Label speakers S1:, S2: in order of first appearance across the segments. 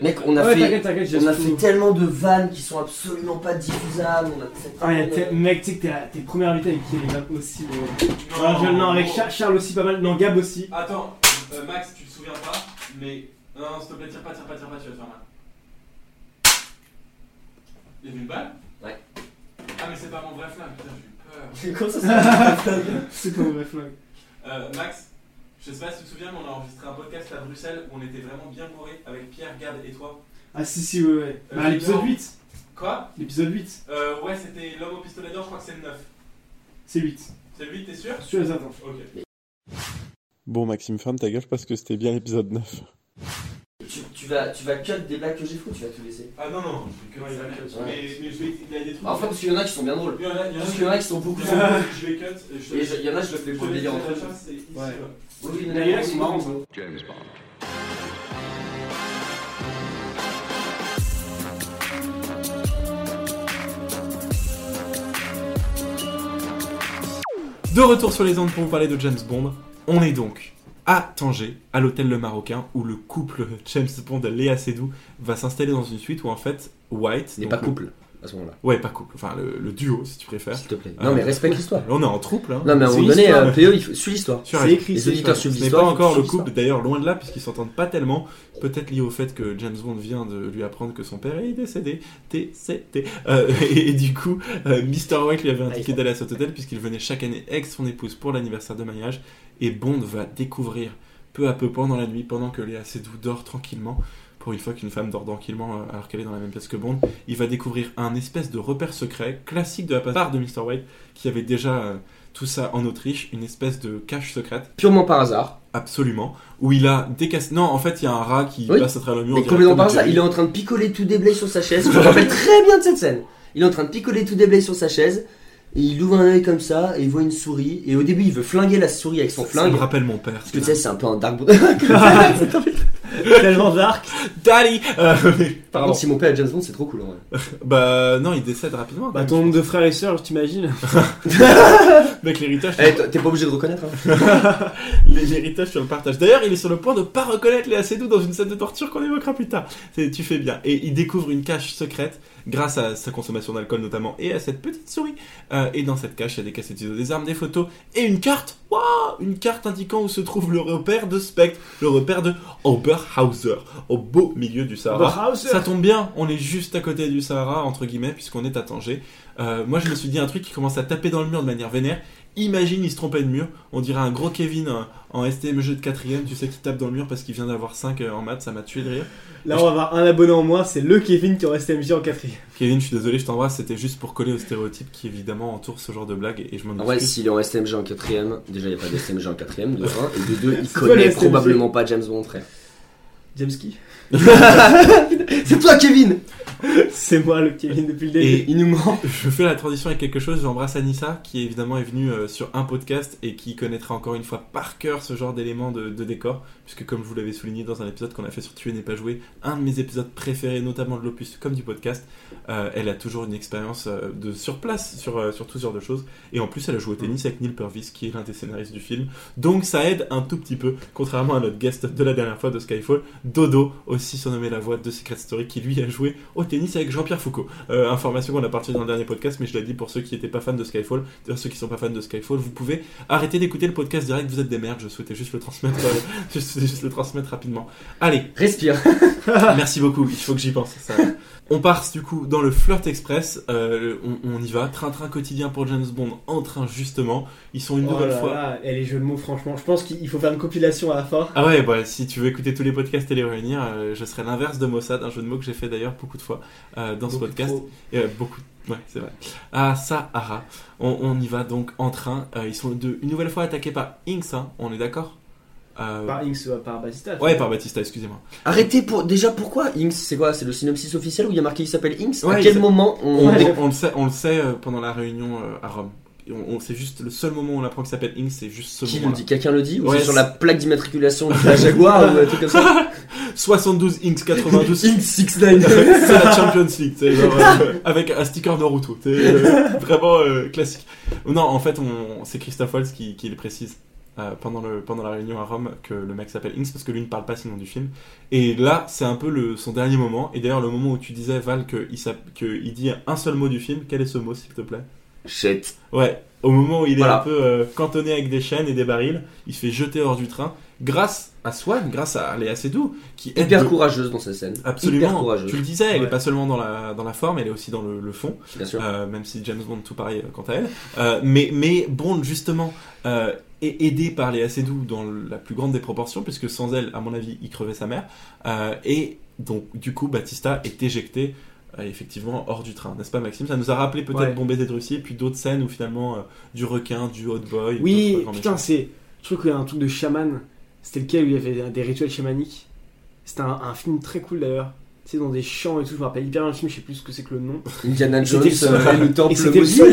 S1: Mec, on a
S2: Ouais,
S1: fait,
S2: t'inquiète, t'inquiète, j'ai
S1: on a
S2: tout.
S1: fait tellement de vannes qui sont absolument pas diffusables. On a fait
S2: Ah, y a
S1: tellement
S2: te-
S1: de-
S2: mec, tu sais que t'es la- t'es le premier invité avec qui les vannes aussi. euh.
S3: Non,
S2: Ah, je- non, avec. Char- Charles aussi pas mal. Non, Gab aussi.
S3: Attends, euh, Max, tu te souviens pas, mais. Non, non, s'il te plaît, tire pas, tire pas, tire pas, tu vas te faire mal. Il y avait une balle
S1: Ouais.
S3: Ah, mais c'est pas mon vrai flingue, putain, j'ai eu peur.
S1: Comment ça s'appelle
S2: C'est pas vrai flingue.
S3: Euh, Max, je sais pas si tu te souviens, mais on a enregistré un podcast à Bruxelles où on était vraiment bien bourré avec Pierre, Gab et toi.
S2: Ah, si, si, ouais, ouais.
S3: Euh,
S2: Bah, l'épisode
S3: non.
S2: 8.
S3: Quoi?
S2: L'épisode 8.
S3: euh, Ouais, c'était l'homme au pistolet d'or, je crois que c'est le 9.
S2: C'est 8.
S3: C'est lui, t'es sûr?
S2: Sûr et certain.
S3: Ok.
S4: Bon, Maxime, ferme ta gueule parce que c'était bien l'épisode 9.
S1: tu, tu vas, tu vas cut des blagues que j'ai foutues, tu vas tout laisser.
S3: Ah non, non, je vais
S1: Ouais, il va
S3: cut. Mais,
S1: ouais.
S3: mais je vais. Il y a des trucs.
S1: Bah, enfin, parce qu'il y en a qui sont bien drôles.
S3: Il y en a, il y en a,
S1: Parce qu'il y en a qui sont beaucoup.
S3: Je vais cut. et je te-
S1: Et je- il y en a, je le fais
S3: je
S1: pour délire entre
S3: ici,
S2: Ouais.
S1: Oui.
S3: De retour sur les ondes pour vous parler de James Bond, on est donc à Tanger, à l'hôtel Le Marocain, où le couple James Bond Léa Seydoux va s'installer dans une suite où en fait White
S1: N'est pas
S3: le-
S1: couple à ce moment-là,
S3: Ouais, pas couple, enfin le, le duo si tu préfères.
S1: s'il te plaît.
S3: Ah.
S1: Non, mais respecte l'histoire.
S3: On est en trouble. Hein.
S1: Non, mais à un moment donné,
S2: l'histoire.
S1: euh, PE, il faut... suis l'histoire.
S2: C'est écrit,
S1: Les
S2: c'est
S1: auditeurs suivent
S3: Ce n'est
S1: l'histoire.
S3: pas encore le couple, d'ailleurs loin de là, puisqu'ils s'entendent pas tellement. Peut-être lié au fait que James Bond vient de lui apprendre que son père est décédé. Décédé. Euh, et, et du coup, euh, Mr. White lui avait indiqué d'aller à cet hôtel puisqu'il venait chaque année avec son épouse pour l'anniversaire de mariage. Et Bond va découvrir peu à peu pendant la nuit, pendant que Léa Seydoux dort tranquillement. Pour une fois qu'une femme dort tranquillement euh, alors qu'elle est dans la même pièce que Bond, il va découvrir un espèce de repère secret classique de la part de Mr. White qui avait déjà euh, tout ça en Autriche, une espèce de cache secrète.
S1: Purement par hasard.
S3: Absolument. Où il a décassé. Non, en fait, il y a un rat qui
S1: Oui.
S3: passe à travers le mur.
S1: Mais complètement par hasard, il est en train de picoler tout déblé sur sa chaise. Je me rappelle très bien de cette scène. Il est en train de picoler tout déblé sur sa chaise. Et il ouvre un œil comme ça et il voit une souris. Et au début, il veut flinguer la souris avec son
S3: Ça
S1: flingue.
S3: me rappelle mon père.
S1: Parce que tu sais, c'est un peu un dark.
S2: Tellement dark.
S3: Daddy Euh, Pardon.
S1: contre, si mon père est James Bond, c'est trop cool en vrai.
S3: Bah, non, il décède rapidement.
S2: Bah, ton nombre de frères et sœurs, t'imagines
S3: Mec, l'héritage.
S1: Eh, t'es pas obligé de reconnaître. Hein.
S3: L'héritage sur le partage. D'ailleurs, il est sur le point de pas reconnaître Léa Seydoux dans une scène de torture qu'on évoquera plus tard. Tu fais bien. Et il découvre une cache secrète grâce à sa consommation d'alcool notamment et à cette petite souris. Euh, et dans cette cache, il y a des cassettes vidéo, des armes, des photos et une carte. Waouh Une carte indiquant où se trouve le repère de Spectre, le repère de Oberhauser, au beau milieu du Sahara.
S2: Oberhauser.
S3: Ça tombe bien, on est juste à côté du Sahara, entre guillemets, puisqu'on est à Tanger. Euh, moi, je me suis dit un truc qui commence à taper dans le mur de manière vénère. Imagine, il se trompait de mur. On dirait un gros Kevin euh, en STMG de 4ème, tu sais, qui tape dans le mur parce qu'il vient d'avoir 5 en maths, ça m'a tué de rire.
S2: Là, on va avoir un abonné en moins, c'est le Kevin qui en reste MJ en quatrième.
S3: Kevin, je suis désolé, je t'embrasse, c'était juste pour coller aux stéréotypes qui évidemment entourent ce genre de blague et je m'en
S1: En vrai,
S3: excuse.
S1: s'il est en STMG en quatrième, déjà il n'y a pas de STMG en quatrième, de 1. Et de 2, il
S2: quoi
S1: connaît probablement pas James Bond, frère.
S2: James qui?
S1: C'est toi, Kevin
S2: C'est moi le Kevin depuis le début.
S3: Et-
S1: Il nous ment.
S3: Je fais la transition avec quelque chose. J'embrasse Anissa, qui évidemment est venue euh, sur un podcast et qui connaîtra encore une fois par cœur ce genre d'éléments de, décor. Puisque, comme je vous l'avais souligné dans un épisode qu'on a fait sur Tuer n'est pas joué, un de mes épisodes préférés, notamment de l'opus comme du podcast, euh, elle a toujours une expérience euh, de sur place sur, sur tout ce genre de choses. Et en plus, elle a joué au tennis avec Neil Purvis, qui est l'un des scénaristes du film. Donc, ça aide un tout petit peu, contrairement à notre guest de la dernière fois de Skyfall, Dodo, aussi surnommé la voix de Secret Story, qui lui a joué au tennis avec Jean-Pierre Foucault. Euh, information qu'on a partagée dans le dernier podcast, mais je l'ai dit pour ceux qui n'étaient pas fans de Skyfall. D'ailleurs, ceux qui sont pas fans de Skyfall, vous pouvez arrêter d'écouter le podcast direct, vous êtes des merdes, je souhaitais juste le transmettre, euh, juste le transmettre rapidement. Allez,
S1: Respire.
S3: merci beaucoup, il faut que j'y pense. ça. On part du coup dans le Flirt Express, euh, on, on y va, train-train quotidien pour James Bond, en train justement, ils sont une
S2: Oh
S3: nouvelle
S2: là
S3: fois...
S2: là, et les jeux de mots, franchement, je pense qu'il faut faire une compilation à la fin.
S3: Ah ouais, bah, si tu veux écouter tous les podcasts et les réunir, euh, je serai l'inverse de Mossad, un jeu de mots que j'ai fait d'ailleurs beaucoup de fois euh, dans ce podcast. Et, beaucoup. Ouais, c'est vrai. Ah, Sahara. On, on y va donc en train. Ils sont de, une nouvelle fois attaqués par Inks, hein, on est d'accord? Euh,
S2: Par Inks, euh, par Batista.
S3: Ouais, par Batista, excusez-moi.
S1: Arrêtez pour. Déjà, pourquoi Inks C'est quoi C'est le synopsis officiel où il y a marqué qu'il s'appelle Inks?
S3: Ouais,
S1: À
S3: il
S1: quel moment on.
S3: On,
S2: Ouais.
S3: on le sait, on le sait euh, pendant la réunion à Rome. On, on- c'est juste le seul moment où on apprend qu'il s'appelle Inks, c'est juste ce
S1: Qui le dit? Quelqu'un le dit? Ou
S3: Ouais,
S1: c'est sur la plaque d'immatriculation de la Jaguar ou un truc comme ça?
S3: 72 Inks 92.
S1: Inks 69
S3: c'est la Champions League, genre, euh, avec un sticker Naruto, c'est euh, vraiment euh, classique. Non, en fait, c'est Christophe Waltz qui, qui le précise. Euh, pendant, le, pendant la réunion à Rome que le mec s'appelle Inks parce que lui ne parle pas sinon du film. Et là, c'est un peu le, son dernier moment. Et d'ailleurs, le moment où tu disais, Val, qu'il il dit un seul mot du film, quel est ce mot, s'il te plaît?
S1: Shit.
S3: Ouais, au moment où il est
S1: Voilà.
S3: un peu euh, cantonné avec des chaînes et des barils, il se fait jeter hors du train grâce à Swan, grâce à Léa Seydoux, qui aide
S1: Hyper
S3: de-
S1: courageuse dans cette scène.
S3: Absolument,
S1: courageuse,
S3: tu le disais, elle
S2: Ouais.
S3: est pas seulement dans la, dans la forme, elle est aussi dans le, le fond,
S1: bien sûr.
S3: euh, même si James Bond tout pareil quant à elle. Euh, mais, mais Bond, justement, euh, aidé par Léa Seydoux dans la plus grande des proportions, puisque sans elle, à mon avis, il crevait sa mère. Euh, et donc, du coup, Batista est éjecté. euh, effectivement hors du train, n'est-ce pas Maxime? Ça nous a rappelé peut-être
S2: Ouais.
S3: Bon baiser de Russie, puis d'autres scènes où finalement euh, du requin, du hot boy.
S2: Oui, putain, c'est. Je trouve qu'il y a un truc de chaman. C'était lequel où il y avait des rituels chamaniques. C'était un, un film très cool d'ailleurs. Tu sais, dans des champs et tout. Je me rappelle hyper bien le film, je sais plus ce que c'est que le nom.
S1: Indiana Jones
S2: c'était le seul-
S1: euh, et le temple
S2: Et c'était le seul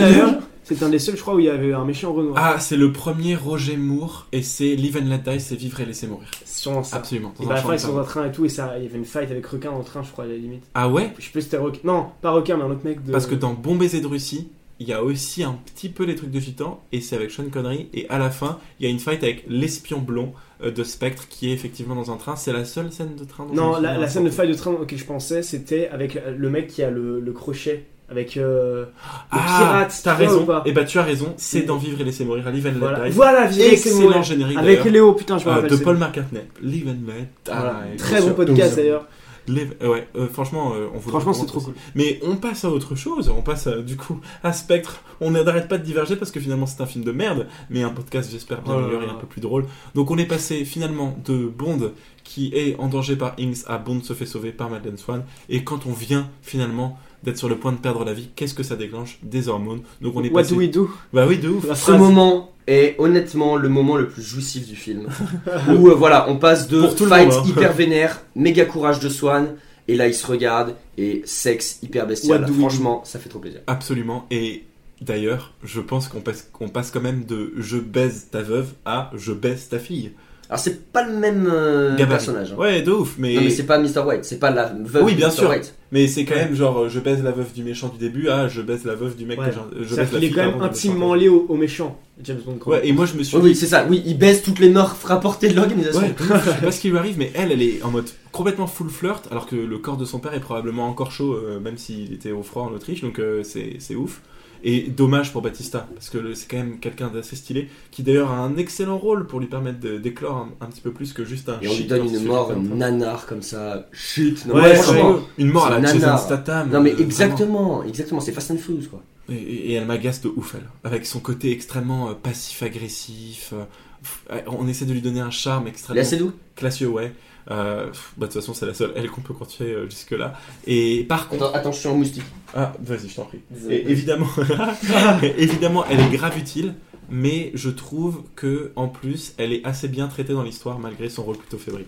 S2: C'était un des seuls, je crois, où il y avait un méchant Renoir.
S3: Ah, c'est le premier Roger Moore et c'est Live and Let Die, c'est vivre et laisser mourir.
S2: C'est sûrement ça.
S3: Absolument.
S2: Et bah, ils sont dans un train et tout, et ça, il y avait une fight avec requin dans le train, je crois, à la limite.
S3: Ah ouais
S2: Je sais plus si c'était requin. Non, pas requin, mais un autre mec de.
S3: Parce que dans Bon baiser de Russie, il y a aussi un petit peu les trucs de gitan et c'est avec Sean Connery et à la fin, il y a une fight avec l'espion blond euh, de Spectre qui est effectivement dans un train. C'est la seule scène de train dont
S2: Non, la, scène de fight de train auquel je pensais, c'était avec le mec qui a le, le crochet. Avec. euh, le
S3: Ah,
S2: pirate,
S3: t'as raison. Et bah tu as raison, c'est dans Vivre et laisser mourir à Live and Let
S2: Voilà,
S3: Die.
S2: voilà Vivre et laisser mourir.
S3: générique
S2: Avec Léo, putain, je me
S3: euh,
S2: rappelle.
S3: de Paul McCartney. Live and Let Die.
S2: Voilà. Très bon podcast d'ailleurs.
S3: Live- euh, ouais, euh, franchement, euh, on vous
S2: Franchement, c'est trop cool.
S3: Mais on passe à autre chose. On passe du coup à Spectre. On n'arrête pas de diverger parce que finalement c'est un film de merde, mais un podcast j'espère bien
S2: Oh
S3: meilleur et
S2: là.
S3: un peu plus drôle. Donc on est passé finalement de Bond qui est en danger par Inks à Bond se fait sauver par Madeleine Swan. Et quand on vient finalement d'être sur le point de perdre la vie, qu'est-ce que ça déclenche Des hormones. Donc on est
S2: What
S3: passé.
S2: do we do
S3: Bah oui, de ouf.
S2: La
S1: Ce
S2: phrase.
S1: moment est honnêtement le moment le plus jouissif du film. où euh, voilà, on passe de
S3: tout
S1: fight
S3: monde, hein.
S1: hyper vénère, méga courage de Swan, et là ils se regardent, et sexe hyper bestial. Franchement, ça fait trop plaisir.
S3: Absolument. Et d'ailleurs, je pense qu'on passe, qu'on passe quand même de je baise ta veuve à je baise ta fille.
S1: Alors c'est pas le même euh, personnage. hein.
S3: Ouais, de ouf. Mais,
S1: Non mais c'est pas Mr. White, c'est pas la veuve
S3: Oui,
S1: de
S3: bien
S1: Mr.
S3: sûr.
S1: White.
S3: Mais c'est quand même genre euh, je baise la veuve du méchant du début à je baise la veuve du mec
S2: Ouais.
S3: que j'ai- je baise
S2: C'est-à-dire
S3: la
S2: qu'il est
S3: fille
S2: quand même
S3: pardon, du
S2: intimement lié au, au méchant, James Bond. quand
S3: Ouais, et moi je me suis
S1: Oui, oui, c'est ça. Oui, il baisse toutes les morts rapportées de l'organisation.
S3: Ouais, je sais pas ce qui lui arrive, mais elle, elle est en mode complètement full flirt, alors que le corps de son père est probablement encore chaud, euh, même s'il était au froid en Autriche, donc euh, c'est c'est ouf. Et dommage pour Batista, parce que c'est quand même quelqu'un d'assez stylé, qui d'ailleurs a un excellent rôle pour lui permettre d'éclore un, un petit peu plus que juste un
S1: Et on lui donne une mort nanar comme ça. Chut. Non,
S3: Ouais,
S1: franchement.
S3: une mort à la Jason. Statham.
S1: Non mais
S3: euh, vraiment.
S1: exactement, exactement, c'est Fast and Furious quoi.
S3: Et, et- et elle m'agace de ouf, elle. Avec son côté extrêmement euh, passif-agressif. euh, on essaie de lui donner un charme extrêmement classieux, ouais. Euh, bah, de toute façon, c'est la seule elle qu'on peut continuer euh, jusque-là. Et par contre.
S1: Attends, attention en moustique.
S3: Ah, vas-y, je t'en prie. Et évidemment, évidemment, elle est grave utile, mais je trouve que en plus, elle est assez bien traitée dans l'histoire malgré son rôle plutôt fébrile.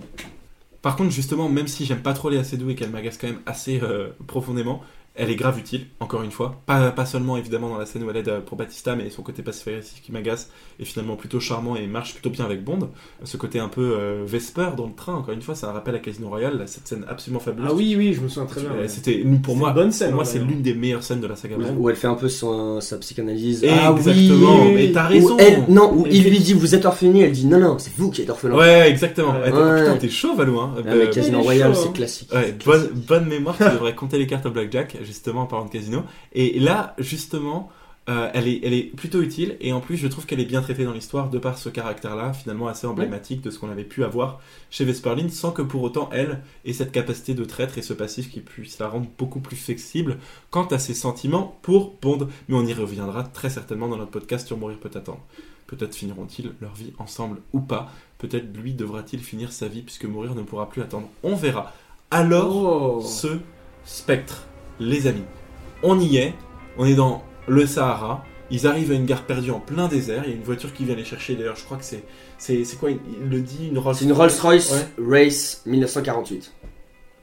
S3: Par contre, justement, même si j'aime pas trop les assez doux et qu'elle m'agace quand même assez euh, profondément, elle est grave utile, encore une fois. Pas, pas seulement évidemment dans la scène où elle aide euh, pour Batista, mais son côté passif-agressif qui m'agace est finalement plutôt charmant et marche plutôt bien avec Bond. Ce côté un peu euh, Vesper dans le train, encore une fois, c'est un rappel à Casino Royale, cette scène absolument fabuleuse.
S2: Ah oui, oui, je me souviens très bien.
S3: Euh,
S2: ouais.
S3: C'était pour moi,
S2: une bonne scène,
S3: pour moi
S2: hein,
S3: c'est l'une des meilleures scènes de la saga
S1: Où,
S3: Bond.
S1: où elle fait un peu son, sa psychanalyse.
S3: Exactement,
S1: oui,
S3: mais t'as
S1: Où
S3: raison.
S1: elle, non, où il lui dit vous êtes orphelinée, elle dit non non, c'est vous qui êtes orphelin.
S3: Ouais, exactement.
S2: Ouais.
S1: Ouais.
S3: Putain, t'es chaud, Valou. Hein.
S1: Ah,
S3: Euh,
S1: mais Casino Royale, c'est
S2: hein.
S1: classique.
S3: Bonne, bonne mémoire, tu devrais compter les cartes au blackjack, justement, en parlant de casino. Et là, justement, euh, elle, est, elle est plutôt utile, et en plus, je trouve qu'elle est bien traitée dans l'histoire, de par ce caractère-là, finalement assez emblématique de ce qu'on avait pu avoir chez Vesperlin, sans que pour autant, elle ait cette capacité de traître et ce passif qui puisse la rendre beaucoup plus flexible quant à ses sentiments pour Bond. Mais on y reviendra très certainement dans notre podcast sur Mourir peut attendre. Peut-être finiront-ils leur vie ensemble ou pas. Peut-être lui devra-t-il finir sa vie puisque mourir ne pourra plus attendre. On verra. Alors,
S2: Oh.
S3: ce spectre, les amis. On y est, on est dans le Sahara. Ils arrivent à une gare perdue en plein désert. Il y a une voiture qui vient les chercher. D'ailleurs, je crois que c'est. C'est quoi Il il le dit Une Rolls
S1: C'est une Rolls Royce
S3: Ouais.
S1: Race 1948.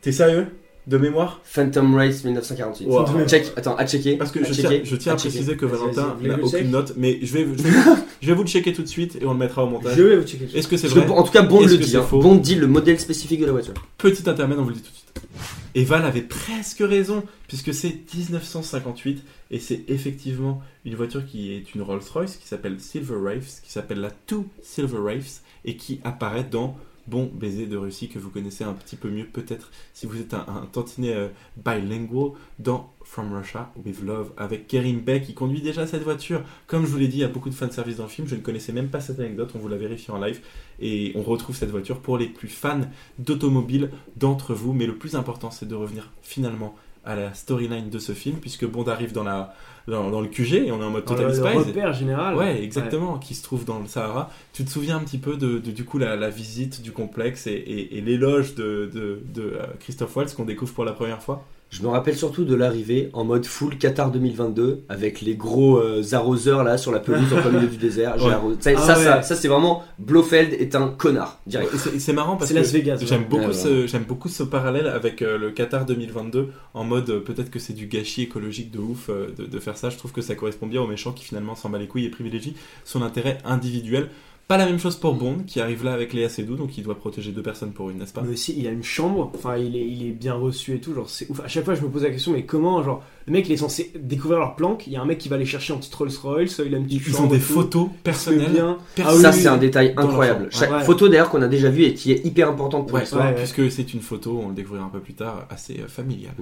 S3: T'es sérieux? De mémoire?
S1: Phantom Race 1948.
S3: Wow.
S1: Check, attends, à checker.
S3: Parce que je
S1: checker,
S3: tiens, je tiens à préciser que Valentin n'a aucune note, mais je vais, je, vais, je vais vous le checker tout de suite et on le mettra au montage.
S2: Je vais vous checker.
S3: Est-ce que c'est
S1: que,
S3: vrai?
S1: en tout cas, Bond le dit. hein. Bond dit le modèle spécifique de la voiture.
S3: Petit intermède, on vous le dit tout de suite. Et Val avait presque raison, puisque c'est 1958, et c'est effectivement une voiture qui est une Rolls-Royce, qui s'appelle Silver Wraiths, qui s'appelle la Two Silver Wraiths, et qui apparaît dans Bon Baiser de Russie, que vous connaissez un petit peu mieux peut-être si vous êtes un, tantinet euh, dans From Russia with Love, avec Kerim Beck, qui conduit déjà cette voiture. Comme je vous l'ai dit, il y a beaucoup de fanservice dans le film, je ne connaissais même pas cette anecdote, on vous l'a vérifié en live, et on retrouve cette voiture pour les plus fans d'automobile d'entre vous, mais le plus important c'est de revenir finalement à la storyline de ce film, puisque Bond arrive dans, la, dans, dans le QG et on est en mode Total
S2: le, le
S3: Spies.
S2: repère général.
S3: Ouais, exactement, qui se trouve dans le Sahara. Tu te souviens un petit peu de, de, du coup la, la visite du complexe et, et, et l'éloge de, de, de euh, Christophe Waltz qu'on découvre pour la première fois?
S1: Je me rappelle surtout de l'arrivée en mode full Qatar 2022 avec les gros euh, arroseurs là sur la pelouse en plein milieu du désert. J'ai
S3: Ouais.
S1: arrosé- Ça,
S2: Ah
S1: ça,
S2: ouais.
S1: ça, ça, c'est vraiment Blofeld est un connard direct.
S3: C'est c'est marrant parce
S2: C'est
S3: que
S2: Las Vegas.
S3: j'aime
S2: ouais.
S3: beaucoup,
S1: Ouais,
S3: ce, j'aime beaucoup ce parallèle avec euh, le Qatar 2022 en mode euh, peut-être que c'est du gâchis écologique de ouf euh, de, de faire ça. Je trouve que ça correspond bien au méchant qui finalement s'en bat les couilles et privilégie son intérêt individuel. Pas la même chose pour Bond qui arrive là avec Léa Seydoux donc il doit protéger deux personnes pour une, n'est-ce pas?
S2: Mais aussi, il a une chambre, enfin, il est, il est bien reçu et tout, genre, c'est ouf. À chaque fois, je me pose la question, mais comment, genre, le mec, il est censé découvrir leur planque, il y a un mec qui va les chercher en petite Rolls Royce, il a une petite
S3: Ils ont des photos personnelles.
S2: bien. Ah
S1: ça
S2: oui,
S1: c'est
S2: oui.
S1: un détail incroyable. Chaque
S2: Ouais.
S1: photo d'ailleurs qu'on a déjà vue et qui est hyper importante pour
S3: Ouais,
S1: l'histoire.
S2: ouais.
S3: puisque c'est une photo, on le découvrira un peu plus tard, assez euh, familiale.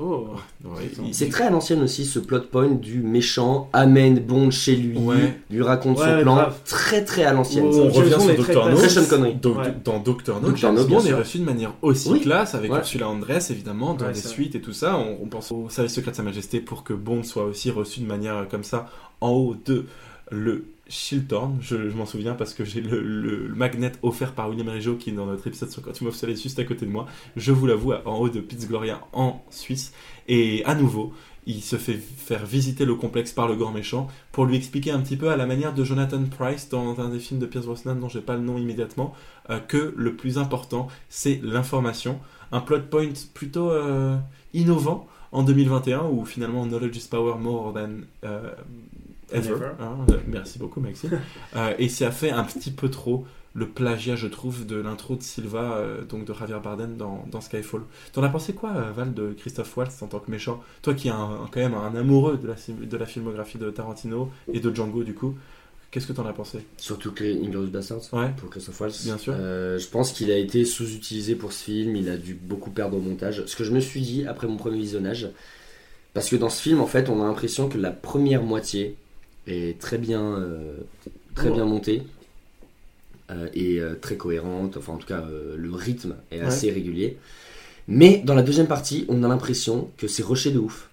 S2: Oh.
S3: Ouais,
S1: C'est très à l'ancienne aussi ce plot point du méchant amène Bond chez lui,
S3: Ouais.
S1: lui raconte
S2: Ouais,
S1: son plan.
S2: grave.
S1: Très très à l'ancienne.
S2: Oh,
S1: ça.
S3: On revient sur Dr. No.
S1: Très Sean Connery.
S3: Do-
S2: Ouais.
S3: Dans Doctor No. James Bond est reçu de manière aussi
S1: Oui.
S3: classe avec
S2: Ouais.
S3: Ursula Andress évidemment dans
S2: vrai.
S3: suites et tout ça. On, on pense au service secret de Sa Majesté pour que Bond soit aussi reçu de manière euh, comme ça en haut de le Shiltorn. Je, m'en souviens parce que j'ai le, magnet offert par William Rijo qui est dans notre épisode sur Quantum of Solace juste à côté de moi. Je vous l'avoue en haut de Piz Gloria en Suisse et à nouveau. Il se fait faire visiter le complexe par le grand méchant pour lui expliquer un petit peu à la manière de Jonathan Price dans un des films de Pierce Brosnan dont j'ai pas le nom immédiatement euh, que le plus important c'est l'information. Un plot point plutôt euh, innovant en 2021 où finalement knowledge is power more than euh, ever.
S2: Ever.
S3: hein. Euh, merci beaucoup Maxime. Euh, et ça fait un petit peu trop le plagiat je trouve de l'intro de Silva euh, donc de Javier Bardem dans, dans Skyfall. T'en as pensé quoi euh, Val de Christophe Waltz en tant que méchant? Toi qui es un, un- quand même un amoureux de la, de la filmographie de Tarantino et de Django du coup, qu'est-ce que t'en as pensé?
S1: Surtout que les Inglourious Bastards
S3: Ouais.
S1: pour Christophe Waltz.
S3: Bien sûr.
S1: Euh, je pense qu'il a été sous-utilisé pour ce film. Il a dû beaucoup perdre au montage. Ce que je me suis dit après mon premier visionnage, parce que dans ce film, en fait, on a l'impression que la première moitié est très bien, euh, très bien montée euh, et euh, très cohérente. Enfin, en tout cas, le rythme est
S3: Ouais.
S1: assez régulier. Mais dans la deuxième partie, on a l'impression que c'est rushé de ouf.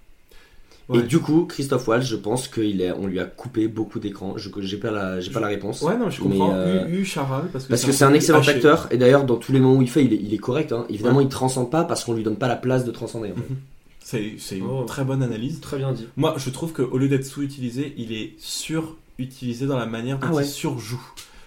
S3: Ouais.
S1: Et du coup, Christophe Waltz, je pense qu'on lui a coupé beaucoup d'écran. Je j'ai pas la, j'ai pas la réponse.
S3: Ouais, non, je
S1: Mais,
S3: comprends.
S1: euh,
S3: U, U Charal, parce que
S1: Parce que c'est un excellent acteur, et d'ailleurs, dans tous les moments où il fait, il est, il est correct. hein. Évidemment,
S3: Ouais.
S1: il transcende pas parce qu'on lui donne pas la place de transcender. en fait.
S3: C'est c'est une
S2: Oh.
S3: très bonne analyse.
S2: Très bien dit.
S3: Moi, je trouve qu'au lieu d'être sous-utilisé, il est sur-utilisé dans la manière dont
S1: Ah ouais.
S3: il surjoue.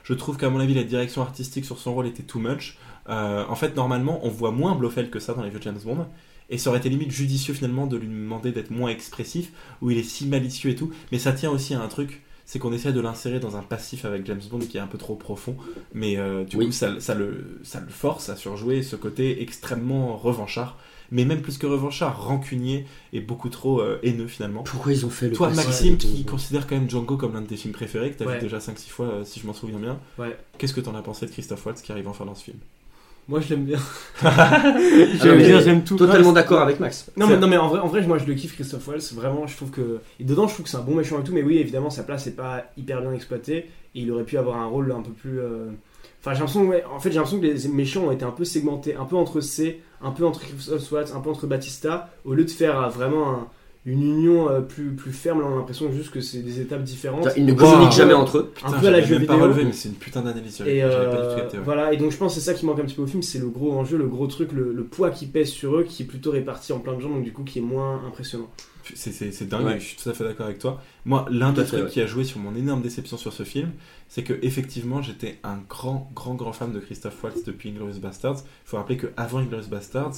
S3: Je trouve qu'à mon avis, la direction artistique sur son rôle était too much. Euh, en fait, normalement, on voit moins Blofeld que ça dans les vieux James Bond. Et ça aurait été limite judicieux finalement de lui demander d'être moins expressif, où il est si malicieux et tout. Mais ça tient aussi à un truc, c'est qu'on essaie de l'insérer dans un passif avec James Bond qui est un peu trop profond. Mais euh, du
S1: Oui.
S3: coup, ça, ça le, ça le force à surjouer ce côté extrêmement revanchard. Mais même plus que revanchard, rancunier et beaucoup trop euh, haineux finalement.
S1: Pourquoi ils ont fait le
S3: Toi, Maxime, qui considère quand même Django comme l'un de tes films préférés, que t'as
S2: Ouais.
S3: vu déjà 5-6 fois, euh, si je m'en souviens bien,
S2: Ouais.
S3: qu'est-ce que t'en as pensé de Christophe Waltz qui arrive enfin dans ce film?
S2: Moi, je l'aime bien.
S1: Ah
S2: j'aime
S1: mais
S2: bien, j'aime tout.
S1: Totalement d'accord avec Max.
S2: Non mais, non mais en vrai, en vrai moi je le kiffe Christophe Waltz vraiment je trouve que et dedans je trouve que c'est un bon méchant et tout mais oui évidemment sa place n'est pas hyper bien exploitée et il aurait pu avoir un rôle un peu plus euh, enfin j'ai l'impression ouais, en fait j'ai l'impression que les méchants ont été un peu segmentés un peu entre C un peu entre Christophe Waltz un peu entre Batista au lieu de faire euh, vraiment un- une union euh, plus plus ferme là on a l'impression juste que c'est des étapes différentes
S1: Ils ne
S3: Wow.
S1: communiquent jamais entre eux.
S2: un peu à la jeu
S3: même pas
S2: vidéo
S3: relevé, mais c'est une putain d'analyse,
S2: et
S3: pas
S2: euh,
S3: du tout capté. ouais.
S2: voilà, et donc je pense que c'est ça qui manque un petit peu au film, c'est le gros enjeu, le gros truc, le, le poids qui pèse sur eux, qui est plutôt réparti en plein de gens, donc du coup qui est moins impressionnant.
S3: C'est- dingue,
S1: Ouais.
S3: je suis tout à fait d'accord avec toi. Moi, l'un des trucs
S1: ouais.
S3: qui a joué sur mon énorme déception sur ce film, c'est que effectivement, j'étais un grand, grand, grand fan de Christophe Waltz depuis Inglourious Bastards. Il faut rappeler qu'avant Inglourious Bastards,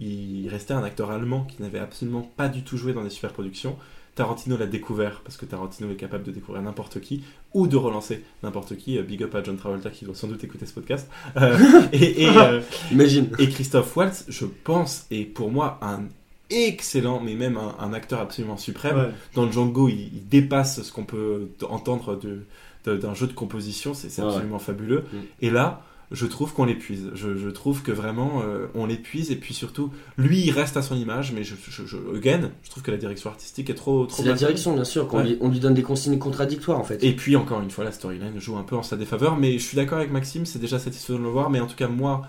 S3: il restait un acteur allemand qui n'avait absolument pas du tout joué dans des super productions. Tarantino l'a découvert, parce que Tarantino est capable de découvrir n'importe qui, ou de relancer n'importe qui. Euh, Big up à John Travolta qui doit sans doute écouter ce podcast. Euh, et, et, euh,
S1: Imagine.
S3: et Christophe Waltz, je pense, est pour moi un excellent, mais même un, un acteur absolument suprême.
S2: Ouais.
S3: Dans Django, il, il dépasse ce qu'on peut entendre d'un jeu de composition, c'est absolument fabuleux.
S1: Mm.
S3: Et là, je trouve qu'on l'épuise. Je, je trouve que vraiment, euh, on l'épuise, et puis surtout, lui, il reste à son image, mais je, je, je, again, je trouve que la direction artistique est trop, trop
S1: C'est la direction, bien sûr, qu'on
S3: Ouais.
S1: lui, on lui donne des consignes contradictoires en fait.
S3: Et puis encore une fois, la storyline joue un peu en sa défaveur, mais je suis d'accord avec Maxime, c'est déjà satisfaisant de le voir, mais en tout cas moi,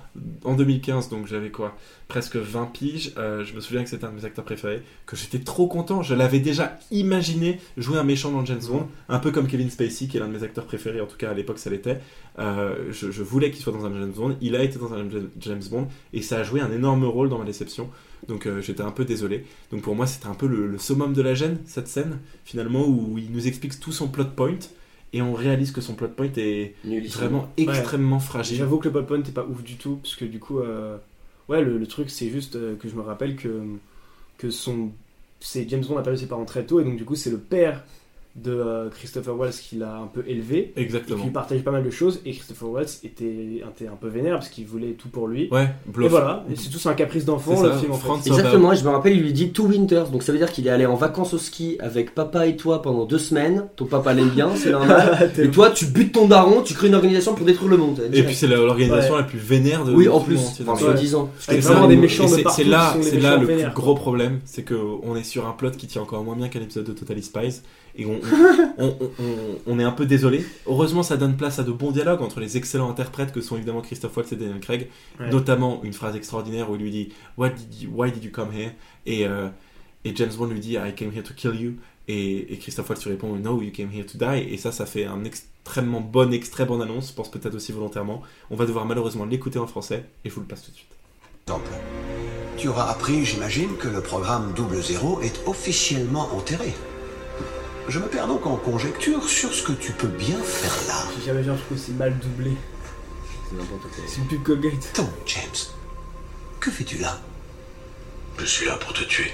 S3: en 2015, donc j'avais quoi, presque 20 piges, euh, je me souviens que c'était un de mes acteurs préférés, que j'étais trop content, je l'avais déjà imaginé jouer un méchant dans James Bond, un peu comme Kevin Spacey, qui est l'un de mes acteurs préférés, en tout cas à l'époque ça l'était. Euh, je, je voulais qu'il soit dans un James Bond, il a été dans un James- Bond, et ça a joué un énorme rôle dans ma déception. Donc euh, j'étais un peu désolé. Donc pour moi c'était un peu le, le summum de la gêne, cette scène, finalement, où il nous explique tout son plot point, et on réalise que son plot point est
S1: Nullissime.
S3: vraiment extrêmement fragile.
S2: J'avoue que le plot point n'est pas ouf du tout, parce que du coup, euh, ouais, le, le truc c'est juste euh, que je me rappelle que, que son. C'est James Bond a perdu ses parents très tôt, et donc du coup, c'est le père de euh, Christopher Waltz qui l'a un peu élevé. Et
S3: Exactement.
S2: puis il partageait pas mal de choses, et Christopher Waltz était, était un peu vénère parce qu'il voulait tout pour lui.
S3: Ouais,
S2: Et
S3: bluff.
S2: voilà, et c'est tout un caprice d'enfant,
S3: C'est
S2: le
S3: ça,
S2: film en
S3: Franz
S2: fait.
S1: Exactement, et je me rappelle, il lui dit Two Winters, donc ça veut dire qu'il est allé en vacances au ski avec papa et toi pendant deux semaines. Ton papa l'aime bien, c'est normal. et toi, tu butes ton daron, tu crées une organisation pour détruire le monde.
S3: Et puis c'est l'organisation
S2: Ouais.
S3: la plus vénère de
S1: oui, en plus,
S2: Ouais.
S1: soi-disant.
S3: c'est
S2: Avec
S3: ça,
S2: vraiment des méchants de
S3: c'est-
S2: qui
S3: là, le plus gros problème, c'est qu'on est sur un plot qui tient encore moins bien qu'un épisode de Totally Spies, et on, on, on- on- on est un peu désolé. Heureusement, ça donne place à de bons dialogues entre les excellents interprètes que sont évidemment Christophe Waltz et Daniel Craig,
S2: Ouais.
S3: notamment une phrase extraordinaire où il lui dit What did you- Why did you come here? Et, euh, et James Bond lui dit I came here to kill you. Et, et Christophe Waltz lui répond No, you came here to die. Et ça, ça fait un extrêmement bon extrait bonne annonce, je pense peut-être aussi volontairement. On va devoir malheureusement l'écouter en français et je vous le passe tout de suite.
S5: exemple. Tu auras appris, j'imagine, que le programme Double Zéro est officiellement enterré. Je me perds donc en conjecture sur ce que tu peux bien faire là.
S2: J'ai jamais vu un truc aussi mal doublé.
S1: C'est n'importe quoi.
S2: C'est une pub Colgate.
S5: Donc, James, que fais-tu là?
S6: Je suis là pour te tuer.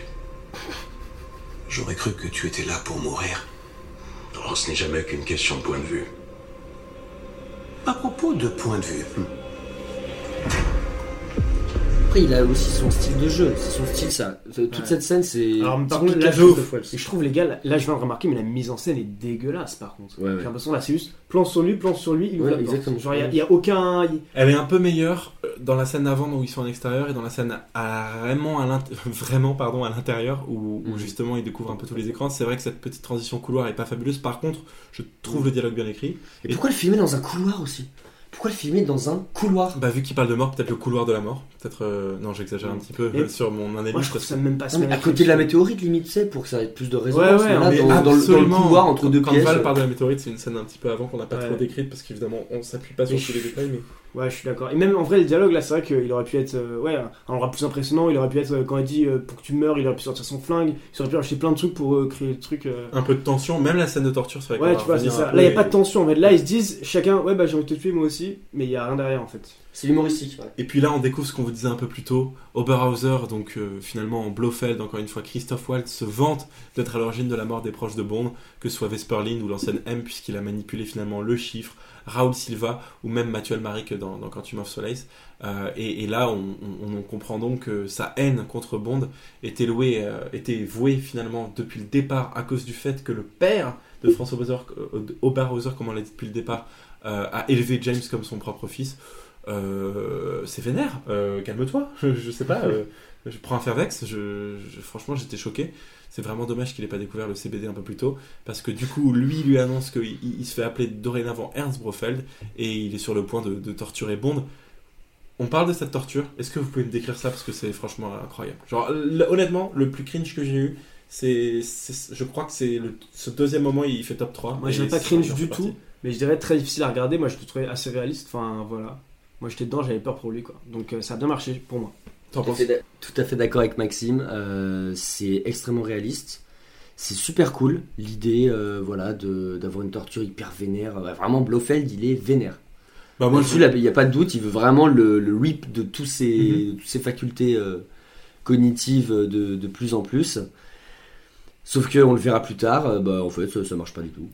S5: J'aurais cru que tu étais là pour mourir.
S6: Non, ce n'est jamais qu'une question de point de vue.
S5: À propos de point de vue, hmm,
S1: Après, il a aussi son style de jeu, c'est son style ça. Toute
S2: Ouais.
S1: cette scène, c'est.
S2: Alors, par contre, là, je je trouve les gars, là, je viens de remarquer, mais la mise en scène est dégueulasse par contre.
S1: Ouais, ouais.
S2: J'ai l'impression là, c'est juste plan sur lui, plan sur lui, il ouvre
S1: Ouais,
S2: la porte.
S1: exactement.
S2: Genre, il y a- aucun.
S3: Elle est un peu meilleure euh, dans la scène avant où ils sont en extérieur et dans la scène à, vraiment à l'int- vraiment pardon à l'intérieur où, où
S1: Mhm.
S3: justement ils découvrent un peu tous les écrans. C'est vrai que cette petite transition couloir est pas fabuleuse. Par contre, je trouve le dialogue bien écrit.
S1: Et pourquoi le filmer dans un couloir aussi? Pourquoi le filmer dans un couloir
S3: Bah vu qu'il parle de mort, peut-être le couloir de la mort. Peut-être euh, non, j'exagère un petit peu
S2: Mais-
S3: euh, sur mon analyse.
S2: Moi, je trouve ça même pas
S1: Non, mais à côté de la météorite, limite, c'est pour que ça ait plus de résonance.
S2: Ouais, ouais,
S1: mais là,
S2: mais
S1: dans, dans le- dans le
S3: absolument.
S1: couloir entre deux
S3: quand,
S1: pièces.
S3: Quand Val parle de la météorite, c'est une scène un petit peu avant qu'on n'a pas
S2: Ouais.
S3: trop décrite parce qu'évidemment on s'appuie pas sur tous les détails. Mais...
S2: Ouais, je suis d'accord. Et même en vrai, le dialogue là, c'est vrai qu'il aurait pu être euh, ouais, un endroit plus impressionnant. Il aurait pu être euh, quand il dit euh, pour que tu meurs, il aurait pu sortir son flingue. Il aurait pu acheter plein de trucs pour euh, créer le truc. euh.
S3: Un peu de tension, même la scène de torture, c'est vrai.
S2: Ouais, tu vois, c'est ça. Là, il n'y a pas de tension en fait. Là, ils se disent chacun, ouais, bah j'ai envie de te tuer moi aussi, mais il y a rien derrière en fait.
S1: C'est humoristique. ouais.
S3: Et puis là, on découvre ce qu'on vous disait un peu plus tôt. Oberhauser, donc euh, finalement en Blofeld, encore une fois, Christophe Waltz se vante d'être à l'origine de la mort des proches de Bond, que ce soit Vesperlin ou l'ancienne M, puisqu'il a manipulé finalement le chiffre, Raoul Silva ou même Mathieu Almaric dans, dans Quantum of Solace. Euh, et, là, on, comprend donc que sa haine contre Bond était, louée, euh, était vouée finalement depuis le départ à cause du fait que le père de François Oberhauser, Oberhauser comme on l'a dit depuis le départ, euh, a élevé James comme son propre fils. Euh, c'est vénère, euh, calme-toi, je, je sais pas, euh, je prends un Fairvex, je, je- franchement j'étais choqué. C'est vraiment dommage qu'il ait pas découvert le CBD un peu plus tôt, parce que du coup, lui lui annonce qu'il il- se fait appeler dorénavant Ernst Brofeld, et il est sur le point de, de torturer Bond. On parle de cette torture, est-ce que vous pouvez me décrire ça, parce que c'est franchement incroyable. Genre, honnêtement, le plus cringe que j'ai eu, c'est, je crois que c'est ce deuxième moment, il fait top 3.
S2: Moi, je dirais pas cringe du tout, mais je dirais très difficile à regarder. Moi, je le trouvais assez réaliste. Enfin, voilà. Moi, j'étais dedans, j'avais peur pour lui, quoi. Donc, euh, ça a bien marché pour moi.
S3: T'en
S1: Tout à
S3: penses
S1: fait tout à fait d'accord avec Maxime. euh, c'est extrêmement réaliste. C'est super cool l'idée, euh, voilà, de d'avoir une torture hyper vénère. Ouais, Vraiment, Blofeld, il est vénère.
S3: Bah, moi, je,
S1: il n'y a pas de doute. Il veut vraiment le, le rip de tous ses,
S3: Mhm.
S1: de toutes ses facultés euh, cognitives de, de plus en plus. Sauf que on le verra plus tard, bah en fait ça, ça marche pas du tout.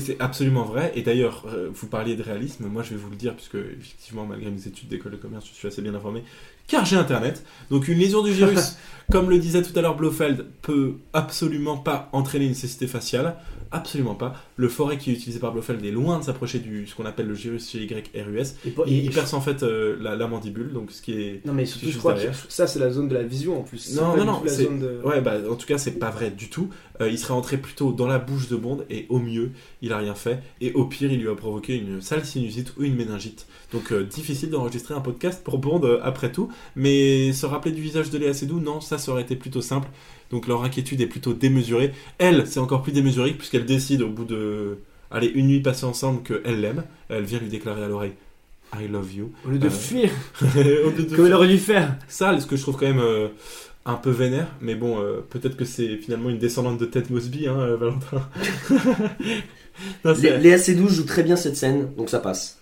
S3: C'est- absolument vrai. Et d'ailleurs, euh, vous parliez de réalisme. Moi, je vais vous le dire, puisque effectivement, malgré mes études d'école de commerce, je suis assez bien informé. Car j'ai Internet. Donc, une lésion du gyrus, comme le disait tout à l'heure Blofeld, peut absolument pas entraîner une cécité faciale. Absolument pas. Le forêt qui est utilisé par Blofeld est loin de s'approcher du ce qu'on appelle le gyrus chez YRUS.
S2: Et,
S3: Il, perce en fait euh, la, la mandibule, donc ce qui est.
S2: Non, mais surtout, je crois que ça, c'est la zone de la vision en plus.
S3: Non, non, non,
S2: tout la
S3: c'est-
S2: zone de-
S3: Ouais, bah en tout cas, c'est pas vrai du tout. Euh, il serait entré plutôt dans la bouche de Bond et au mieux, il a rien fait. Et au pire, il lui a provoqué une sale sinusite ou une méningite. Donc euh, difficile d'enregistrer un podcast pour Bond après tout. Mais se rappeler du visage de Léa Seydoux, non, ça, ça aurait été plutôt simple. Donc leur inquiétude est plutôt démesurée. Elle, c'est encore plus démesuré puisqu'elle décide au bout de. Allez, une nuit passée ensemble qu'elle l'aime. Elle vient lui déclarer à l'oreille I love you.
S2: Au lieu de
S3: Euh,
S2: fuir,
S3: Au lieu de
S2: comme il aurait dû faire.
S3: ça, ce que je trouve quand même euh, un peu vénère, mais bon, euh, peut-être que c'est finalement une descendante de Ted Mosby, hein, Valentin. Non,
S1: Léa Seydoux joue très bien cette scène, donc ça passe.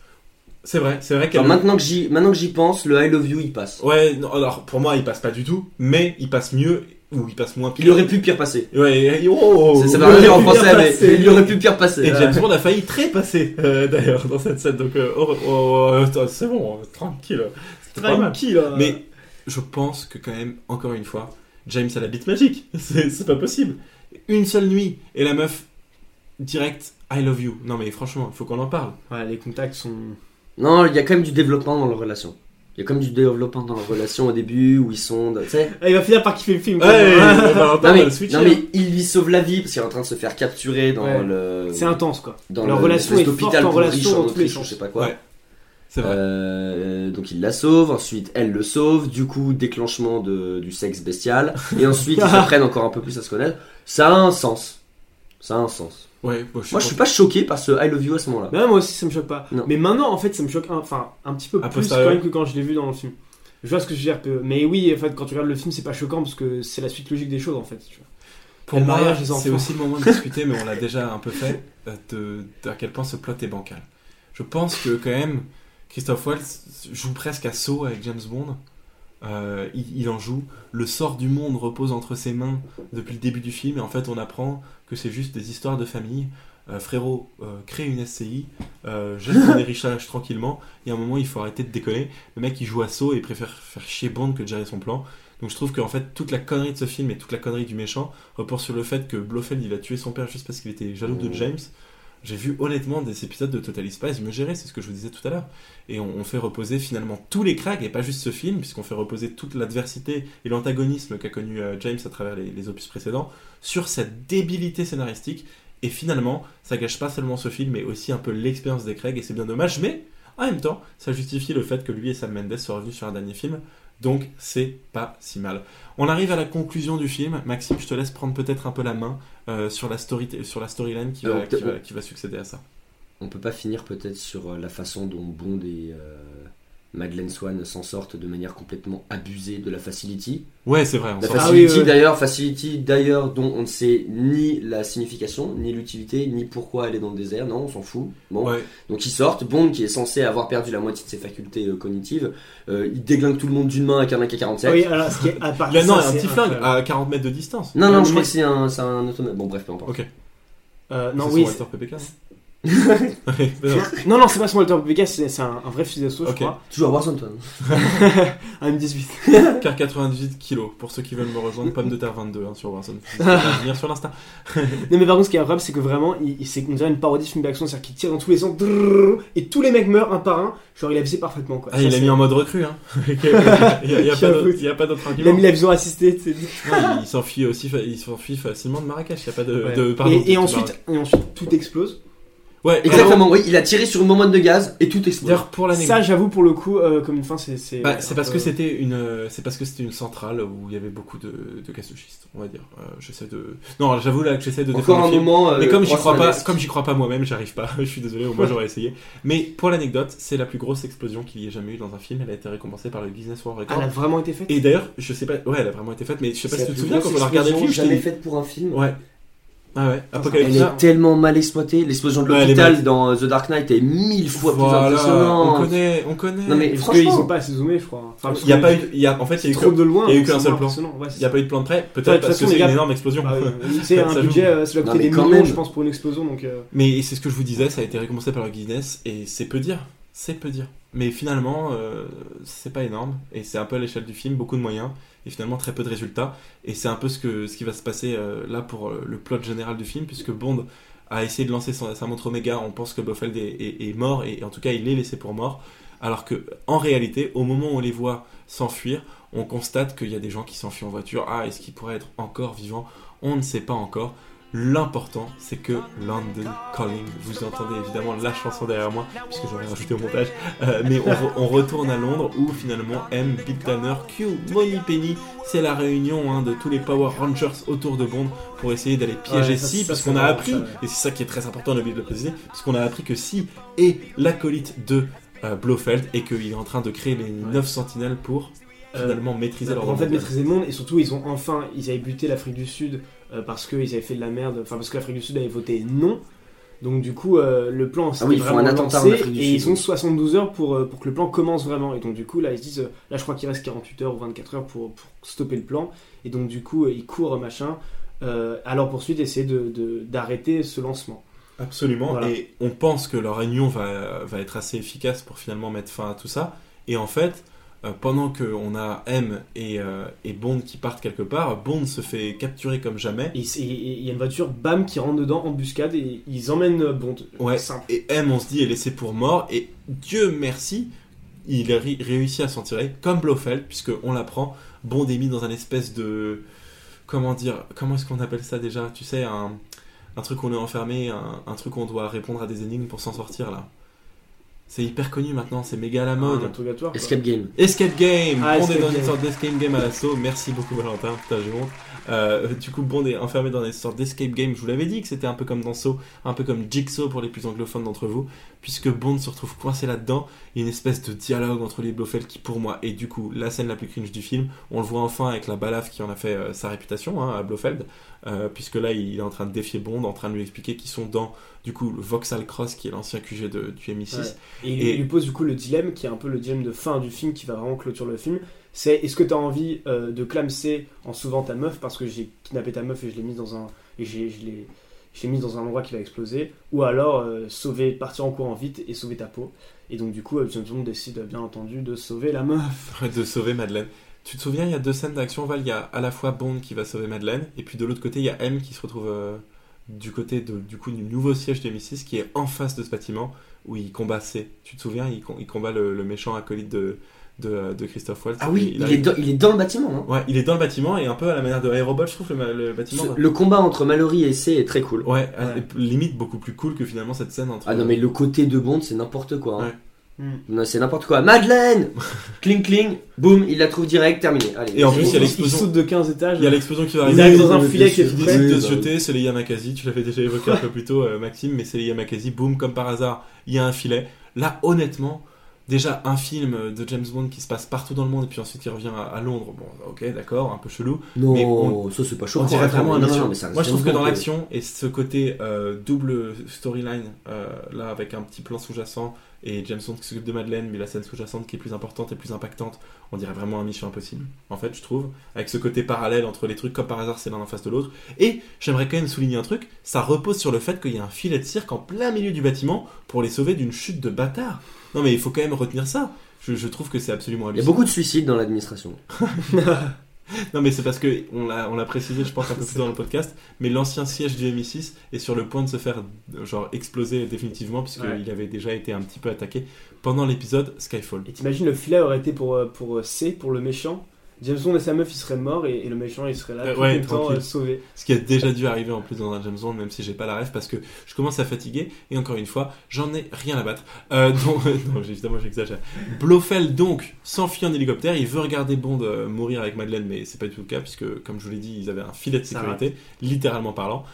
S3: c'est vrai, c'est vrai qu'elle.
S1: Alors, maintenant que j'y maintenant que j'y pense, le I love you il passe.
S3: Ouais, non, alors pour moi, il passe pas du tout, mais il passe mieux il passe moins pire.
S1: Il aurait pu pire passer.
S3: Ouais, et- oh,
S1: Ça- va dire en
S3: pu
S1: français,
S3: bien
S1: mais
S3: passer.
S1: il aurait pu pire passer.
S3: Et James Bond a failli très passer euh, d'ailleurs dans cette scène, donc euh, oh, oh, attends, c'est bon, euh, tranquille.
S2: Tranquille. hein.
S3: Mais je pense que quand même, encore une fois, James a la bite magique. C'est c'est pas possible. Une seule nuit et la meuf direct I love you. Non mais franchement, il faut qu'on en parle.
S2: Ouais, les contacts sont.
S1: Non, il y a quand même du développement dans leur relation. Il y a quand même du développement dans leur relation au début où ils sont. Tu sais.
S2: Ah, il va finir par kiffer le film. quoi.
S3: Ouais, Valentin
S1: Non mais, non
S3: hein.
S1: mais il lui sauve la vie parce qu'il est en train de se faire capturer dans
S2: Ouais.
S1: le.
S2: C'est intense quoi.
S1: Dans
S2: Leur
S1: le-
S2: relation est forte en relation
S1: en Autriche, je sais pas quoi.
S3: Ouais. C'est vrai.
S1: Euh, donc il la sauve, ensuite elle le sauve, du coup déclenchement de, du sexe bestial, et ensuite ils apprennent encore un peu plus à se connaître. Ça a un sens. Ça a un sens.
S3: Ouais, bon, je suis
S1: Moi je suis pas choqué par ce I love you à ce moment-là.
S2: Mais ouais, moi aussi ça me choque pas.
S1: Non.
S2: Mais maintenant en fait ça me choque un, enfin un petit peu
S3: A
S2: plus quand même que quand je l'ai vu dans le film. Je vois ce que je veux dire. Mais oui, en fait quand tu regardes le film c'est pas choquant parce que c'est la suite logique des choses en fait. tu vois.
S3: Pour
S2: le mariage des
S3: c'est aussi le moment de discuter, mais on l'a déjà un peu fait, euh, de, de à quel point ce plot est bancal. Je pense que quand même, Christophe Waltz joue presque à saut avec James Bond. Euh, il, il en joue. Le sort du monde repose entre ses mains depuis le début du film, et en fait, on apprend que c'est juste des histoires de famille. Euh, frérot, euh, crée une SCI, jette ton héritage tranquillement, et à un moment, il faut arrêter de déconner. Le mec, il joue à saut et préfère faire chier Bond que de gérer son plan. Donc je trouve qu'en fait, toute la connerie de ce film et toute la connerie du méchant repose sur le fait que Blofeld il a tué son père juste parce qu'il était jaloux de
S1: Mmh.
S3: James. J'ai vu honnêtement des épisodes de Total Spies me gérer, c'est ce que je vous disais tout à l'heure. Et on, fait reposer finalement tous les cracks, et pas juste ce film, puisqu'on fait reposer toute l'adversité et l'antagonisme qu'a connu euh, James à travers les, les opus précédents, sur cette débilité scénaristique. Et finalement, ça gâche pas seulement ce film, mais aussi un peu l'expérience des Craig, et c'est bien dommage, mais en même temps, ça justifie le fait que lui et Sam Mendes soient revenus sur un dernier film, donc c'est pas si mal. On arrive à la conclusion du film. Maxime, je te laisse prendre peut-être un peu la main euh, sur la story, sur la storyline qui, qui, va,
S1: peut-
S3: qui va succéder à ça.
S1: On peut pas finir peut-être sur euh, la façon dont Bond et euh, Madeleine Swan s'en sortent de manière complètement abusée de la Facility.
S3: Ouais, c'est vrai. On
S1: La
S3: s'en-
S2: Ah
S1: Facility
S2: oui, ouais.
S1: d'ailleurs, Facility d'ailleurs dont on ne sait ni la signification, ni l'utilité, ni pourquoi elle est dans le désert. Non, on s'en fout. Bon,
S3: Ouais.
S1: donc ils sortent. Bond qui est censé avoir perdu la moitié de ses facultés euh, cognitives, euh, il déglingue tout le monde d'une main avec un AK-47.
S2: Oui, alors ce qui est à part
S3: non,
S2: ça,
S3: un petit flingue à 40 mètres de distance.
S1: Non, non, je crois
S2: mais-
S1: que c'est un, un automate. Bon, bref, peu importe.
S3: Ok.
S2: Euh, non,
S3: C'est
S2: oui.
S3: PPK. Non non.
S2: c'est- Non, non, c'est pas son Walter Vegas, c'est c'est un, un vrai fusil d'assaut,
S3: Ok.
S2: je crois.
S1: Toujours à Warzone, toi.
S2: Un M18.
S3: Car 98 kilos. Pour ceux qui veulent me rejoindre, pomme de terre 22 hein, sur Warzone. venir sur l'Insta.
S2: Non mais par contre ce qui est incroyable c'est que vraiment il, il- c'est on dirait une parodie de film d'action c'est-à-dire qu'il tire dans tous les sens et tous les mecs meurent un par un genre il a visé parfaitement quoi.
S3: Ah,
S2: Ça,
S3: il a
S2: c'est-
S3: mis en mode recrue. Hein. il n'y a, il y a pas d'autre- il a
S2: il mis la vision assistée tu sais.
S3: Non, il s'enfuit aussi, il s'enfuit facilement de Marrakech. Il y a pas de,
S2: Ouais.
S3: de pardon,
S2: et, ensuite et ensuite tout explose.
S3: Ouais,
S1: Exactement, oui, il a tiré sur une bonbonne de gaz et tout explose.
S3: D'ailleurs, pour l'anecdote.
S2: Ça j'avoue pour le coup euh, comme une fin c'est c'est
S3: Bah, c'est parce que c'était une, euh, c'est parce que c'était une centrale où il y avait beaucoup de, de gaz de schiste, on va dire. Euh, j'essaie de, non, j'avoue là que j'essaie de
S1: Encore
S3: défendre
S1: un
S3: le film.
S1: moment. euh,
S3: Mais comme j'y crois pas, comme j'y crois pas moi-même, j'arrive pas. Je suis désolé, au moins j'aurais essayé. Mais pour l'anecdote, c'est la plus grosse explosion qu'il y ait jamais eu dans un film. Elle a été récompensée par le Guinness World Record.
S2: elle a vraiment été faite.
S3: Et d'ailleurs, je sais pas, ouais, elle a vraiment été faite, mais je sais pas si tu te souviens quand on a regardé le film.
S1: jamais faite pour un film.
S3: Ouais. Ah ouais,
S1: Elle est tellement mal exploitée. L'explosion de l'hôpital dans The Dark Knight est mille fois plus
S3: Voilà, on
S1: impressionnante.
S3: connaît, on connaît.
S1: Non, mais
S2: Parce
S1: franchement-
S2: qu'ils sont pas assez zoomés, je crois. Enfin, parce
S3: il y a pas eu, il y a, en fait, il y a eu
S2: trop
S3: que-
S2: de loin.
S3: il y a eu
S2: donc
S3: qu'un
S2: c'est
S3: seul plan.
S2: Ouais, c'est
S3: il y a pas eu de plan de près,
S2: de
S3: peut-être parce que c'est une énorme explosion.
S2: Ah oui, c'est un budget, euh, coûter
S1: mais
S2: des millions,
S1: même.
S2: je pense, pour une explosion. Donc, euh,
S3: Mais c'est ce que je vous disais, ça a été récompensé par le Guinness et c'est peu dire, c'est peu dire. Mais finalement, euh, c'est pas énorme et c'est un peu à l'échelle du film, beaucoup de moyens et finalement très peu de résultats. Et c'est un peu ce qui va se passer euh, là pour euh, le plot général du film, puisque Bond a essayé de lancer sa montre Omega. On pense que Blofeld est, mort et, en tout cas il est laissé pour mort. Alors que en réalité, au moment où on les voit s'enfuir, on constate qu'il y a des gens qui s'enfuient en voiture. Ah, est-ce qu'ils pourraient être encore vivants? On ne sait pas encore. L'important, c'est que London Calling, vous entendez évidemment la chanson derrière moi, puisque j'aurais rajouté au montage, Euh, mais on, re- on retourne à Londres où finalement M, Bill Tanner, Q, Money Penny, c'est la réunion hein, de tous les Power Rangers autour de Bond pour essayer d'aller piéger
S2: Ouais, ça,
S3: Si, parce qu'on a appris,
S2: ça, ouais.
S3: et c'est ça qui est très important, oublié de le préciser, parce qu'on a appris que Si est l'acolyte de euh, Blofeld et qu'il est en train de créer les 9 sentinelles pour
S2: Euh,
S3: finalement maîtriser leur
S2: pour en fait maîtriser le monde et surtout ils ont enfin ils avaient buté l'Afrique du Sud euh, parce qu'ils avaient fait de la merde enfin parce que l'Afrique du Sud avait voté non donc du coup euh, le plan c'était
S1: oui, ils font
S2: vraiment
S1: un attentat en
S2: lancé,
S1: Afrique du
S2: et
S1: Sud.
S2: ils ont 72 heures pour, euh, pour que le plan commence vraiment et donc du coup là ils se disent euh, là je crois qu'il reste 48 heures ou 24 heures pour, pour stopper le plan et donc du coup euh, ils courent machin euh, à leur poursuite essayer de, de- d'arrêter ce lancement
S3: Absolument,
S2: Voilà.
S3: et on pense que leur réunion va, va être assez efficace pour finalement mettre fin à tout ça. Et en fait, euh, pendant qu'on a M et, euh, et Bond qui partent quelque part, Bond se fait capturer comme jamais.
S2: et il y a une voiture bam qui rentre dedans embuscade et ils emmènent euh, Bond
S3: Ouais.
S2: simple
S3: Et M, on se dit, est laissé pour mort. Et Dieu merci, il a ri- réussi à s'en tirer, comme Blofeld, puisque on l'apprend. Bond est mis dans un espèce de. Comment dire Comment est-ce qu'on appelle ça déjà Tu sais, un, un truc où on est enfermé, un, un truc où on doit répondre à des énigmes pour s'en sortir là. C'est hyper connu maintenant, c'est méga à la mode.
S2: quoi.
S1: Escape Game.
S3: Escape Game
S2: Ah, Escape
S3: est dans
S2: Game.
S3: une sorte d'escape game à l'assaut. Merci beaucoup Valentin, putain j'ai honte. Euh, du coup Bond est enfermé dans une sorte d'escape game. Je vous l'avais dit que c'était un peu comme dans Saw, un peu comme Jigsaw pour les plus anglophones d'entre vous, puisque Bond se retrouve coincé là-dedans. Il y a une espèce de dialogue entre les Blofeld qui pour moi est du coup la scène la plus cringe du film. On le voit enfin avec la balafre qui en a fait euh, sa réputation hein, à Blofeld, euh, puisque là il est en train de défier Bond, en train de lui expliquer qu'ils sont dans du coup le Vauxhall Cross qui est l'ancien QG de, du MI6.
S2: Ouais. Et, il
S3: Et-
S2: il lui pose du coup le dilemme qui est un peu le dilemme de fin du film qui va vraiment clôturer le film. C'est est-ce que tu as envie euh, de clamser en sauvant ta meuf parce que j'ai kidnappé ta meuf et je l'ai mise dans un et j'ai je l'ai je l'ai mise dans un endroit qui va exploser? Ou alors euh, sauver partir en courant vite et sauver ta peau. Et donc du coup euh, James Bond décide bien entendu de sauver la meuf.
S3: de sauver Madeleine. Tu te souviens, il y a deux scènes d'action, Val. Il y a à la fois Bond qui va sauver Madeleine, et puis de l'autre côté, il y a M qui se retrouve euh, du côté du coup nouveau siège de MI6 qui est en face de ce bâtiment où il combat C. Tu te souviens, il, com- il combat le méchant acolyte de, de, de Christophe Waltz.
S1: Ah oui, il, est,
S3: arrive-
S1: dans, il est dans le bâtiment. hein.
S3: Ouais, il est dans le bâtiment et un peu à la manière de Aerobot, je trouve le, bâtiment.
S1: Ce- Le combat entre Mallory et C est très cool.
S3: Ouais,
S2: Ouais.
S3: euh, limite beaucoup plus cool que finalement cette scène entre.
S1: Ah non mais le côté de Bond c'est n'importe quoi. hein.
S3: Ouais.
S1: Non, c'est n'importe quoi. Madeleine Cling cling, boum, il la trouve direct, terminé. Allez.
S3: Et en plus, il y a
S2: il,
S3: l'explosion.
S2: saute de 15 étages.
S3: Il y a l'explosion qui va arriver.
S2: arrivent dans un filet qui est
S3: Il décide de se jeter, c'est les Yamakasi, tu l'avais déjà évoqué un peu plus tôt, euh, Maxime, mais c'est les Yamakasi, boum, comme par hasard, il y a un filet. Là, honnêtement, déjà un film de James Bond qui se passe partout dans le monde et puis ensuite il revient à, à Londres, bon, ok, d'accord, un peu chelou.
S1: Non,
S3: Mais on-
S1: ça c'est pas chaud.
S3: On dirait vraiment un
S1: non,
S3: mission.
S1: non, mais
S3: Moi, je trouve que dans l'action et ce côté euh, double storyline, euh, là, avec un petit plan sous-jacent et James Bond qui s'occupe de Madeleine, mais la scène sous-jacente qui est plus importante et plus impactante, on dirait vraiment un mission impossible, en fait, je trouve, avec ce côté parallèle entre les trucs, comme par hasard, c'est l'un en face de l'autre. Et j'aimerais quand même souligner un truc, ça repose sur le fait qu'il y a un filet de cirque en plein milieu du bâtiment pour les sauver d'une chute de bâtard. Non, mais il faut quand même retenir ça. Je, je trouve que c'est absolument
S1: Il y a
S3: hallucinant.
S1: beaucoup de suicides dans l'administration.
S3: Non, mais c'est parce que on l'a, on l'a précisé, je pense, un peu plus dans le podcast. Mais l'ancien siège du MI6 est sur le point de se faire euh, genre exploser définitivement, puisqu'il
S2: Ouais.
S3: avait déjà été un petit peu attaqué pendant l'épisode Skyfall.
S2: Et t'imagines le filet aurait été pour, euh, pour euh, C, pour le méchant? James Bond et sa meuf, ils seraient morts et, et le méchant, il serait là,
S3: Euh,
S2: tout
S3: ouais,
S2: content,
S3: tranquille.
S2: euh, sauvé.
S3: Ce qui a déjà dû arriver en plus dans un James Bond, même si j'ai pas la ref, parce que je commence à fatiguer. Et encore une fois, j'en ai rien à battre. Euh, donc, non, évidemment, j'exagère. Blofeld donc s'enfuit en hélicoptère. Il veut regarder Bond mourir avec Madeleine, mais c'est pas du tout le cas, puisque comme je vous l'ai dit, ils avaient un filet de sécurité, littéralement parlant.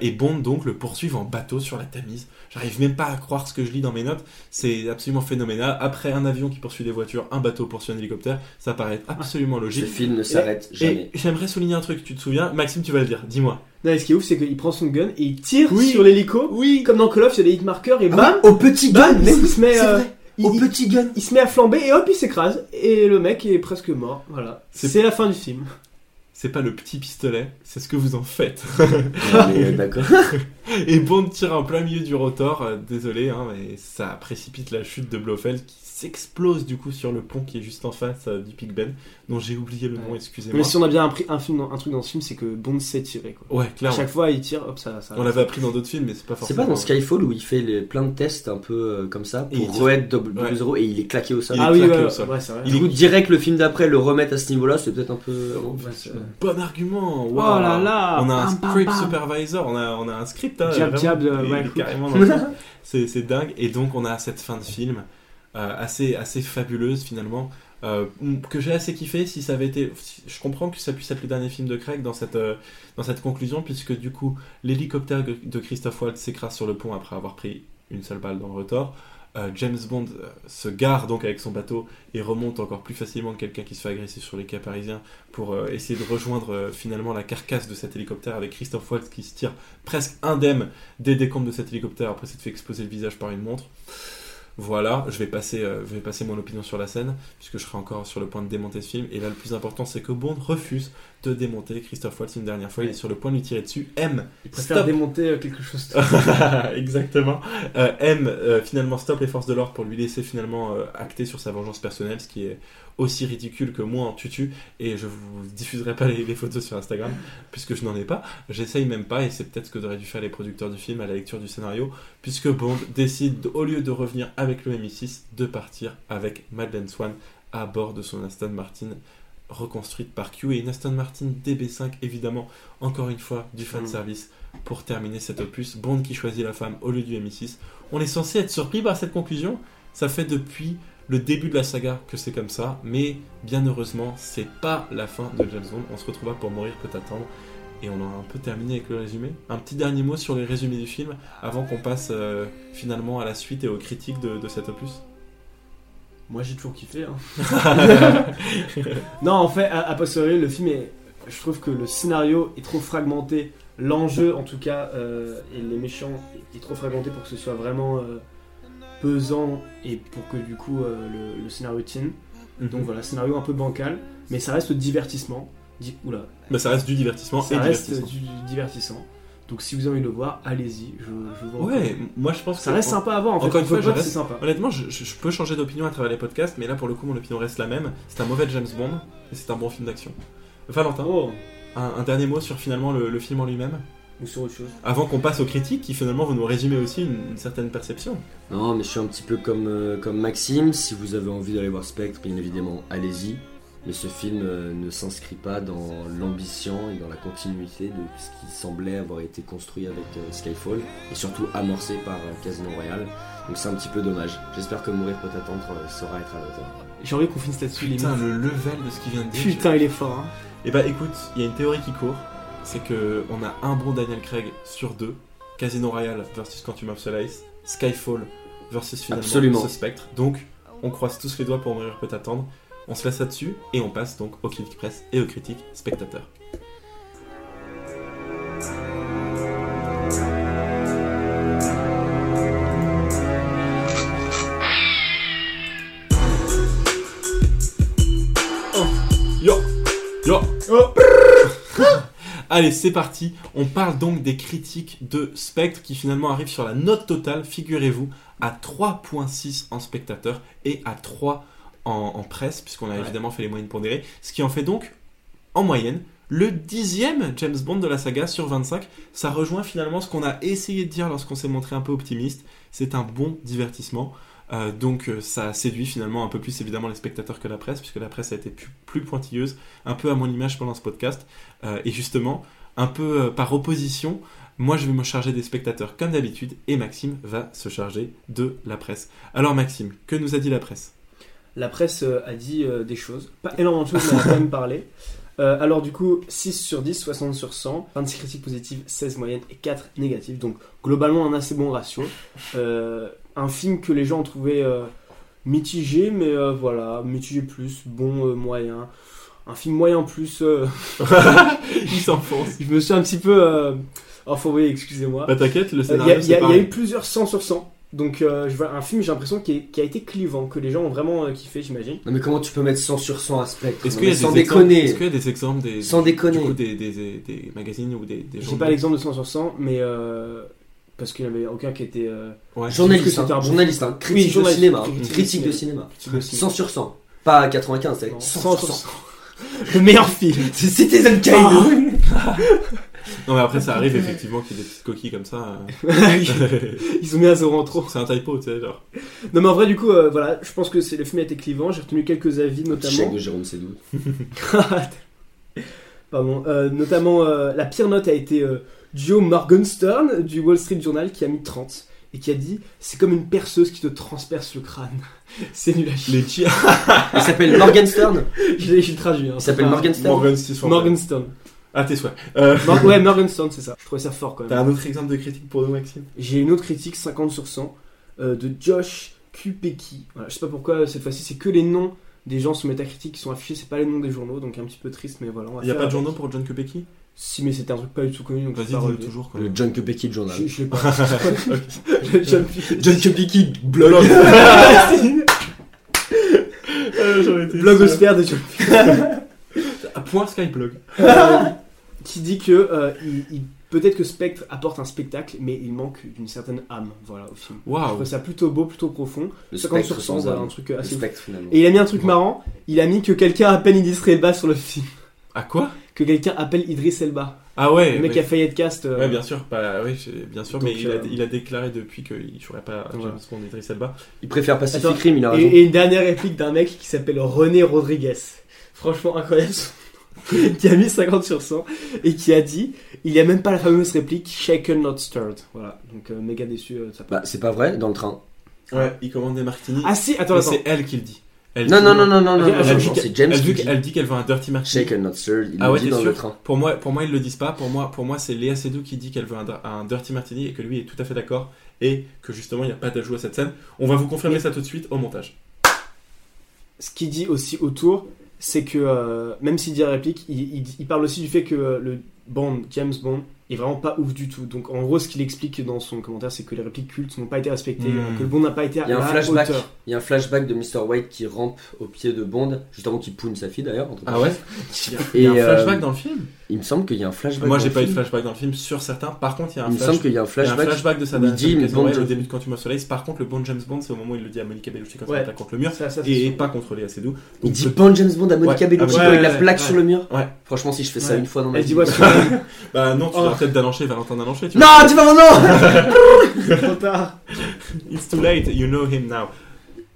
S3: Et Bond donc le poursuivent en bateau sur la Tamise. J'arrive même pas à croire ce que je lis dans mes notes. C'est absolument phénoménal. Après un avion qui poursuit des voitures, un bateau poursuit un hélicoptère, ça paraît absolument logique. Chronologique.
S1: Ce film ne s'arrête jamais.
S3: J'aimerais souligner un truc, tu te souviens? Maxime, tu vas le dire, dis-moi.
S2: Non, et ce qui est ouf, c'est qu'il prend son gun et il tire
S3: Oui.
S2: sur l'hélico.
S3: Oui
S2: Comme dans Call of, il y a des hitmarkers et
S1: Ah
S2: bam,
S1: oui, au petit
S2: bam,
S1: gun,
S2: il,
S1: mais oui,
S2: se met,
S1: c'est
S2: euh,
S1: vrai.
S2: il-
S1: Au
S2: il-
S1: petit gun.
S2: il se met à flamber et hop, il s'écrase. Et le mec est presque mort. Voilà.
S3: C'est-
S2: la fin du film.
S3: C'est pas le petit pistolet, c'est ce que vous en faites.
S1: Ah, mais, euh, D'accord.
S3: Et Bond tire en plein milieu du rotor, euh, désolé, hein, mais ça précipite la chute de Blofeld qui s'explose du coup sur le pont qui est juste en face euh, du Big Ben, dont j'ai oublié le nom, excusez-moi.
S2: Mais si on a bien appris un, film, un truc dans ce film, c'est que Bond sait tirer. Quoi.
S3: Ouais,
S2: À
S3: clairement.
S2: chaque fois, il tire, hop, ça. ça
S3: On l'avait appris dans d'autres films, mais c'est pas
S1: C'est
S3: forcément.
S1: pas dans Skyfall où il fait les, plein de tests un peu euh, comme ça
S3: Et il
S1: pour
S3: tire.
S1: re-être double
S3: Ouais.
S1: zéro et il est claqué au sol.
S3: Il est
S2: Ah oui,
S3: claqué
S2: ouais,
S3: au sol.
S2: ouais, c'est vrai.
S3: Il
S1: Du coup, direct le film d'après le remettre à ce niveau-là, c'est peut-être un peu.
S2: Ouais, c'est-
S3: Bon argument.
S2: Oh
S3: waouh.
S2: là là
S3: On a un
S2: bam,
S3: script
S2: bam.
S3: supervisor, on a, on a un script. Hein, est
S2: cool.
S3: carrément dans le truc. c'est, c'est dingue. Et donc on a cette fin de film assez, assez fabuleuse finalement. euh, que j'ai assez kiffé si ça avait été je comprends que ça puisse être le dernier film de Craig dans cette euh, dans cette conclusion puisque du coup l'hélicoptère de Christophe Waltz s'écrase sur le pont après avoir pris une seule balle dans le rotor Euh, James Bond euh, se gare donc avec son bateau et remonte encore plus facilement que quelqu'un qui se fait agresser sur les quais parisiens pour euh, essayer de rejoindre euh, finalement la carcasse de cet hélicoptère avec Christophe Waltz qui se tire presque indemne des décombres de cet hélicoptère après s'être fait exploser le visage par une montre. Voilà, je vais passer, euh, vais passer mon opinion sur la scène, puisque je serai encore sur le point de démonter ce film. Et là, le plus important, c'est que Bond refuse de démonter Christophe Waltz une dernière fois. Il est sur le point de lui tirer dessus. M,
S2: Il préfère
S3: stop
S2: démonter euh, quelque chose.
S3: Exactement. Euh, M euh, finalement stoppe les forces de l'ordre pour lui laisser finalement euh, acter sur sa vengeance personnelle, ce qui est aussi ridicule que moi en tutu. Et je vous diffuserai pas les, les photos sur Instagram puisque je n'en ai pas. J'essaye même pas et c'est peut-être ce que devraient dû faire les producteurs du film à la lecture du scénario, puisque Bond décide au lieu de revenir avec le MI6 de partir avec Madeleine Swan à bord de son Aston Martin reconstruite par Q et une Aston Martin DB5 évidemment encore une fois du fan
S2: Mm.
S3: service pour terminer cet opus. Bond qui choisit la femme au lieu du MI6 on est censé être surpris par cette conclusion. Ça fait depuis le début de la saga que c'est comme ça mais bien heureusement c'est pas la fin de James Bond. On se retrouvera pour mourir peut attendre. Et on a un peu terminé avec le résumé. Un petit dernier mot sur les résumés du film avant qu'on passe euh, finalement à la suite et aux critiques de, de cet opus
S2: Moi, j'ai toujours kiffé. hein. non, en fait, à, à posteriori, le film est. Je trouve que le scénario est trop fragmenté. L'enjeu, en tout cas, euh, et les méchants, est trop fragmenté pour que ce soit vraiment euh, pesant et pour que du coup euh, le, le scénario tienne. Donc voilà, scénario un peu bancal, mais ça reste divertissement. Di- Oula,
S3: Bah, ça reste du divertissement
S2: ça
S3: et
S2: reste du divertissement. Donc si vous avez envie de le voir, allez-y. Je, je vous
S3: Ouais, moi je pense
S2: Ça
S3: que
S2: reste sympa à voir. En fait.
S3: Encore une fois, je
S2: que
S3: reste-
S2: c'est sympa.
S3: Honnêtement, je, je- je peux changer d'opinion à travers les podcasts, mais là pour le coup, mon opinion reste la même. C'est un mauvais James Bond et c'est un bon film d'action. Valentin,
S2: Oh,
S3: un, un dernier mot sur finalement le, le film en lui-même
S2: ou sur autre chose.
S3: Avant qu'on passe aux critiques qui finalement vont nous résumer aussi une, une certaine perception.
S1: Non, mais je suis un petit peu comme, euh, comme Maxime. Si vous avez envie d'aller voir Spectre, bien évidemment, allez-y. Mais ce film euh, ne s'inscrit pas dans l'ambition et dans la continuité de ce qui semblait avoir été construit avec euh, Skyfall et surtout amorcé par euh, Casino Royale. Donc c'est un petit peu dommage. J'espère que Mourir peut attendre saura être à la hauteur.
S2: J'ai envie qu'on finisse là-dessus.
S3: Putain, le level de ce qu'il vient de dire.
S2: Putain, il est fort. Hein.
S3: Et bah écoute, il y a une théorie qui court, c'est que on a un bon Daniel Craig sur deux, Casino Royale versus Quantum of Solace, Skyfall versus finalement
S1: Absolument.
S3: ce Spectre. Donc on croise tous les doigts pour mourir peut attendre. On se laisse là-dessus et on passe donc aux critiques presse et aux critiques spectateurs. Oh, yo, yo, oh. Allez, c'est parti. On parle donc des critiques de Spectre qui finalement arrivent sur la note totale, figurez-vous, à 3.6 en spectateurs et à 3 en, en presse, puisqu'on a
S2: Ouais.
S3: évidemment fait les moyennes pondérées. Ce qui en fait donc, en moyenne, le dixième James Bond de la saga sur 25. Ça rejoint finalement ce qu'on a essayé de dire lorsqu'on s'est montré un peu optimiste. C'est un bon divertissement. Euh, donc euh, ça séduit finalement un peu plus évidemment les spectateurs que la presse, puisque la presse a été plus, plus pointilleuse, un peu à mon image pendant ce podcast. Euh, et justement, un peu euh, par opposition, moi je vais me charger des spectateurs comme d'habitude, et Maxime va se charger de la presse. Alors Maxime, que nous a dit la presse?
S2: La presse euh, a dit euh, des choses, pas énormément de choses, mais elle a quand même parlé. Euh, alors du coup, 6 sur 10, 60 sur 100, 26 critiques positives, 16 moyennes et 4 négatives. Donc globalement un assez bon ratio. Euh, un film que les gens ont trouvé euh, mitigé, mais euh, voilà, mitigé plus, bon, moyen. un film moyen plus.
S3: Il s'enfonce.
S2: je me suis un petit peu. Euh... Enfin, oui, excusez-moi.
S3: Bah t'inquiète, le
S2: Il y,
S3: scénario
S2: il y a- eu plusieurs 100 sur 100. Donc, euh, je vois un film, j'ai l'impression, qui, est- qui a été clivant, que les gens ont vraiment euh, kiffé, j'imagine.
S1: Non mais comment tu peux mettre 100 sur 100 à Spectre
S3: Est-ce qu'il y a
S1: Sans
S3: des exemples-
S1: déconner.
S3: Est-ce qu'il y a des exemples des
S1: Sans
S3: du
S1: déconner.
S3: coup, des, des, des, des magazines ou des, des
S2: J'ai
S3: journaux
S2: pas l'exemple de 100 sur 100, mais. Euh... Parce qu'il n'y avait aucun qui était. Euh...
S3: Ouais.
S1: Journaliste,
S2: c'était
S1: hein,
S2: un bon
S1: journaliste, hein, critique de
S2: journaliste,
S1: cinéma,
S2: critique de
S1: critique de
S2: cinéma.
S1: cinéma.
S2: petit
S1: 100 sur 100. Pas 95, c'est
S2: Non,
S1: 100
S2: 100
S1: sur
S2: sur
S1: 100.
S2: 100. Le meilleur film
S1: C'est Citizen Kane.
S3: Non mais après ça arrive effectivement qu'il y ait des petites coquilles comme ça. euh.
S2: Ils ont mis un zéro en trop.
S3: c'est un typo, tu sais, genre.
S2: Non, mais en vrai, du coup, euh, voilà, je pense que c'est le film a été clivant. J'ai retenu quelques avis,
S1: Chèque
S2: notamment.
S1: de Jérôme Sédou.
S2: Pardon. Euh, notamment, euh, la pire note a été euh, Joe Morgenstern du Wall Street Journal qui a mis 30 et qui a dit c'est comme une perceuse qui te transperce le crâne. c'est nul à chier.
S1: Il s'appelle Morgenstern.
S2: Je l'ai traduit. Hein,
S1: Il s'appelle Morgenstern.
S2: Morgenstern.
S3: Ah tes souhaits. Euh,
S2: Mor- ouais, Morgenstern, c'est ça. Je trouvais ça fort quand même.
S3: T'as un autre exemple de critique pour nous Maxime?
S2: J'ai une autre critique 50 sur 100 euh, de Josh Kupeki. Voilà, je sais pas pourquoi cette fois-ci c'est que les noms des gens sur Metacritic qui sont affichés, c'est pas les noms des journaux, donc un petit peu triste, mais voilà.
S3: Il y a pas de journaux pour John Kubecki?
S2: Si, mais c'était un truc pas du tout connu, donc je
S3: Vas-y, dis-le toujours quoi.
S1: Le John Kupeki Journal.
S2: Je, je l'ai pas. Le John Kupeki.
S1: John Kupeki blog.
S3: Euh.
S2: Blogosphère de John
S3: Ah, Point Skyblog.
S2: Euh, qui dit que euh, il- il- peut-être que Spectre apporte un spectacle, mais il manque d'une certaine âme, voilà, au film. Je
S3: Waouh.
S2: trouve ça plutôt beau, plutôt profond.
S1: Le
S2: 50
S1: spectre
S2: sur 100,
S1: sans
S2: voilà,
S1: âme.
S2: un truc
S1: Le
S2: assez.
S1: spectre finalement.
S2: Et il a mis un truc
S1: Ouais.
S2: marrant. Il a mis que quelqu'un appelle Idris Elba sur le film.
S3: À quoi?
S2: Que quelqu'un appelle Idris Elba.
S3: Ah ouais.
S2: le mec a failli être cast. euh,
S3: Ouais, bien sûr, bah, oui, bien sûr, mais il, a,
S2: euh,
S3: il a déclaré depuis qu'il jouerait pas James. Bond Idris Elba.
S1: Il préfère Pacific
S2: Attends,
S1: Rim, il a
S2: Et,
S1: raison.
S2: et une dernière réplique d'un mec qui s'appelle René Rodriguez. Franchement incroyable. qui a mis 50 sur 100 et qui a dit il n'y a même pas la fameuse réplique shaken not stirred. Voilà, donc euh, méga déçu euh, de sa part.
S1: Bah, c'est pas vrai, dans le train.
S3: Ouais, il commande des martinis.
S2: Ah si, attends,
S3: mais
S2: attends.
S3: c'est elle qui le dit. Elle
S1: Non,
S3: dit-
S1: non, non, non, non, non,
S2: elle
S1: non,
S2: dit
S1: non,
S3: que-
S1: c'est James
S3: elle, dit,
S1: qui dit
S3: elle dit qu'elle veut un dirty martini.
S1: Shake and not stirred. Il
S3: Ah
S1: le
S3: ouais,
S1: dit
S3: t'es
S1: dans
S3: sûr
S1: le train.
S3: Pour moi, pour moi, ils le disent pas. Pour moi, pour moi, c'est Léa Seydoux qui dit qu'elle veut un, un dirty martini et que lui est tout à fait d'accord et que justement il n'y a pas d'ajout à cette scène. On va vous confirmer ça tout de suite au montage.
S2: Ce qu'il dit aussi autour, c'est que euh, même s'il dit la réplique, il, il- il parle aussi du fait que euh, le Bond, James Bond, est vraiment pas ouf du tout. Donc en gros, ce qu'il explique dans son commentaire, c'est que les répliques cultes n'ont pas été respectées,
S3: Hmm.
S2: que le Bond n'a pas été à
S1: Il y a un
S2: la
S1: flashback.
S2: hauteur.
S1: Il y a un flashback de Mr. White qui rampe au pied de Bond, juste avant qu'il poune sa fille d'ailleurs. entre
S3: Ah ouais. Il y a un
S1: euh,
S3: flashback dans le film
S1: Il me semble qu'il y a un flashback.
S3: Moi, j'ai pas eu de flashback dans le film sur certains. Par contre, il y a un
S1: Il me
S3: flash-
S1: semble qu'il y a un
S3: il y a un
S1: flashback.
S3: flashback de sa au
S1: je-
S3: début de Quantum of Solace. Par contre, le bon James Bond, c'est au moment où il le dit à Monica Bellucci quand
S2: Ouais.
S3: elle attaque contre le mur.
S2: Ça, ça,
S3: Et pas contre Léa Seydoux.
S1: Il dit Bond James Bond à Monica
S3: Ouais.
S1: Bellucci
S3: Ah ouais,
S1: avec
S2: ouais,
S1: la plaque
S2: ouais.
S1: sur le mur.
S3: Ouais.
S1: Franchement, si je fais ça une fois dans ma
S2: Elle
S1: vie.
S3: Bah non, tu
S2: Oh.
S3: dois peut-être d'annoncer Valentin d'annoncer.
S1: Non, pas mon nom
S2: Trop tard.
S3: It's too late, you know him now.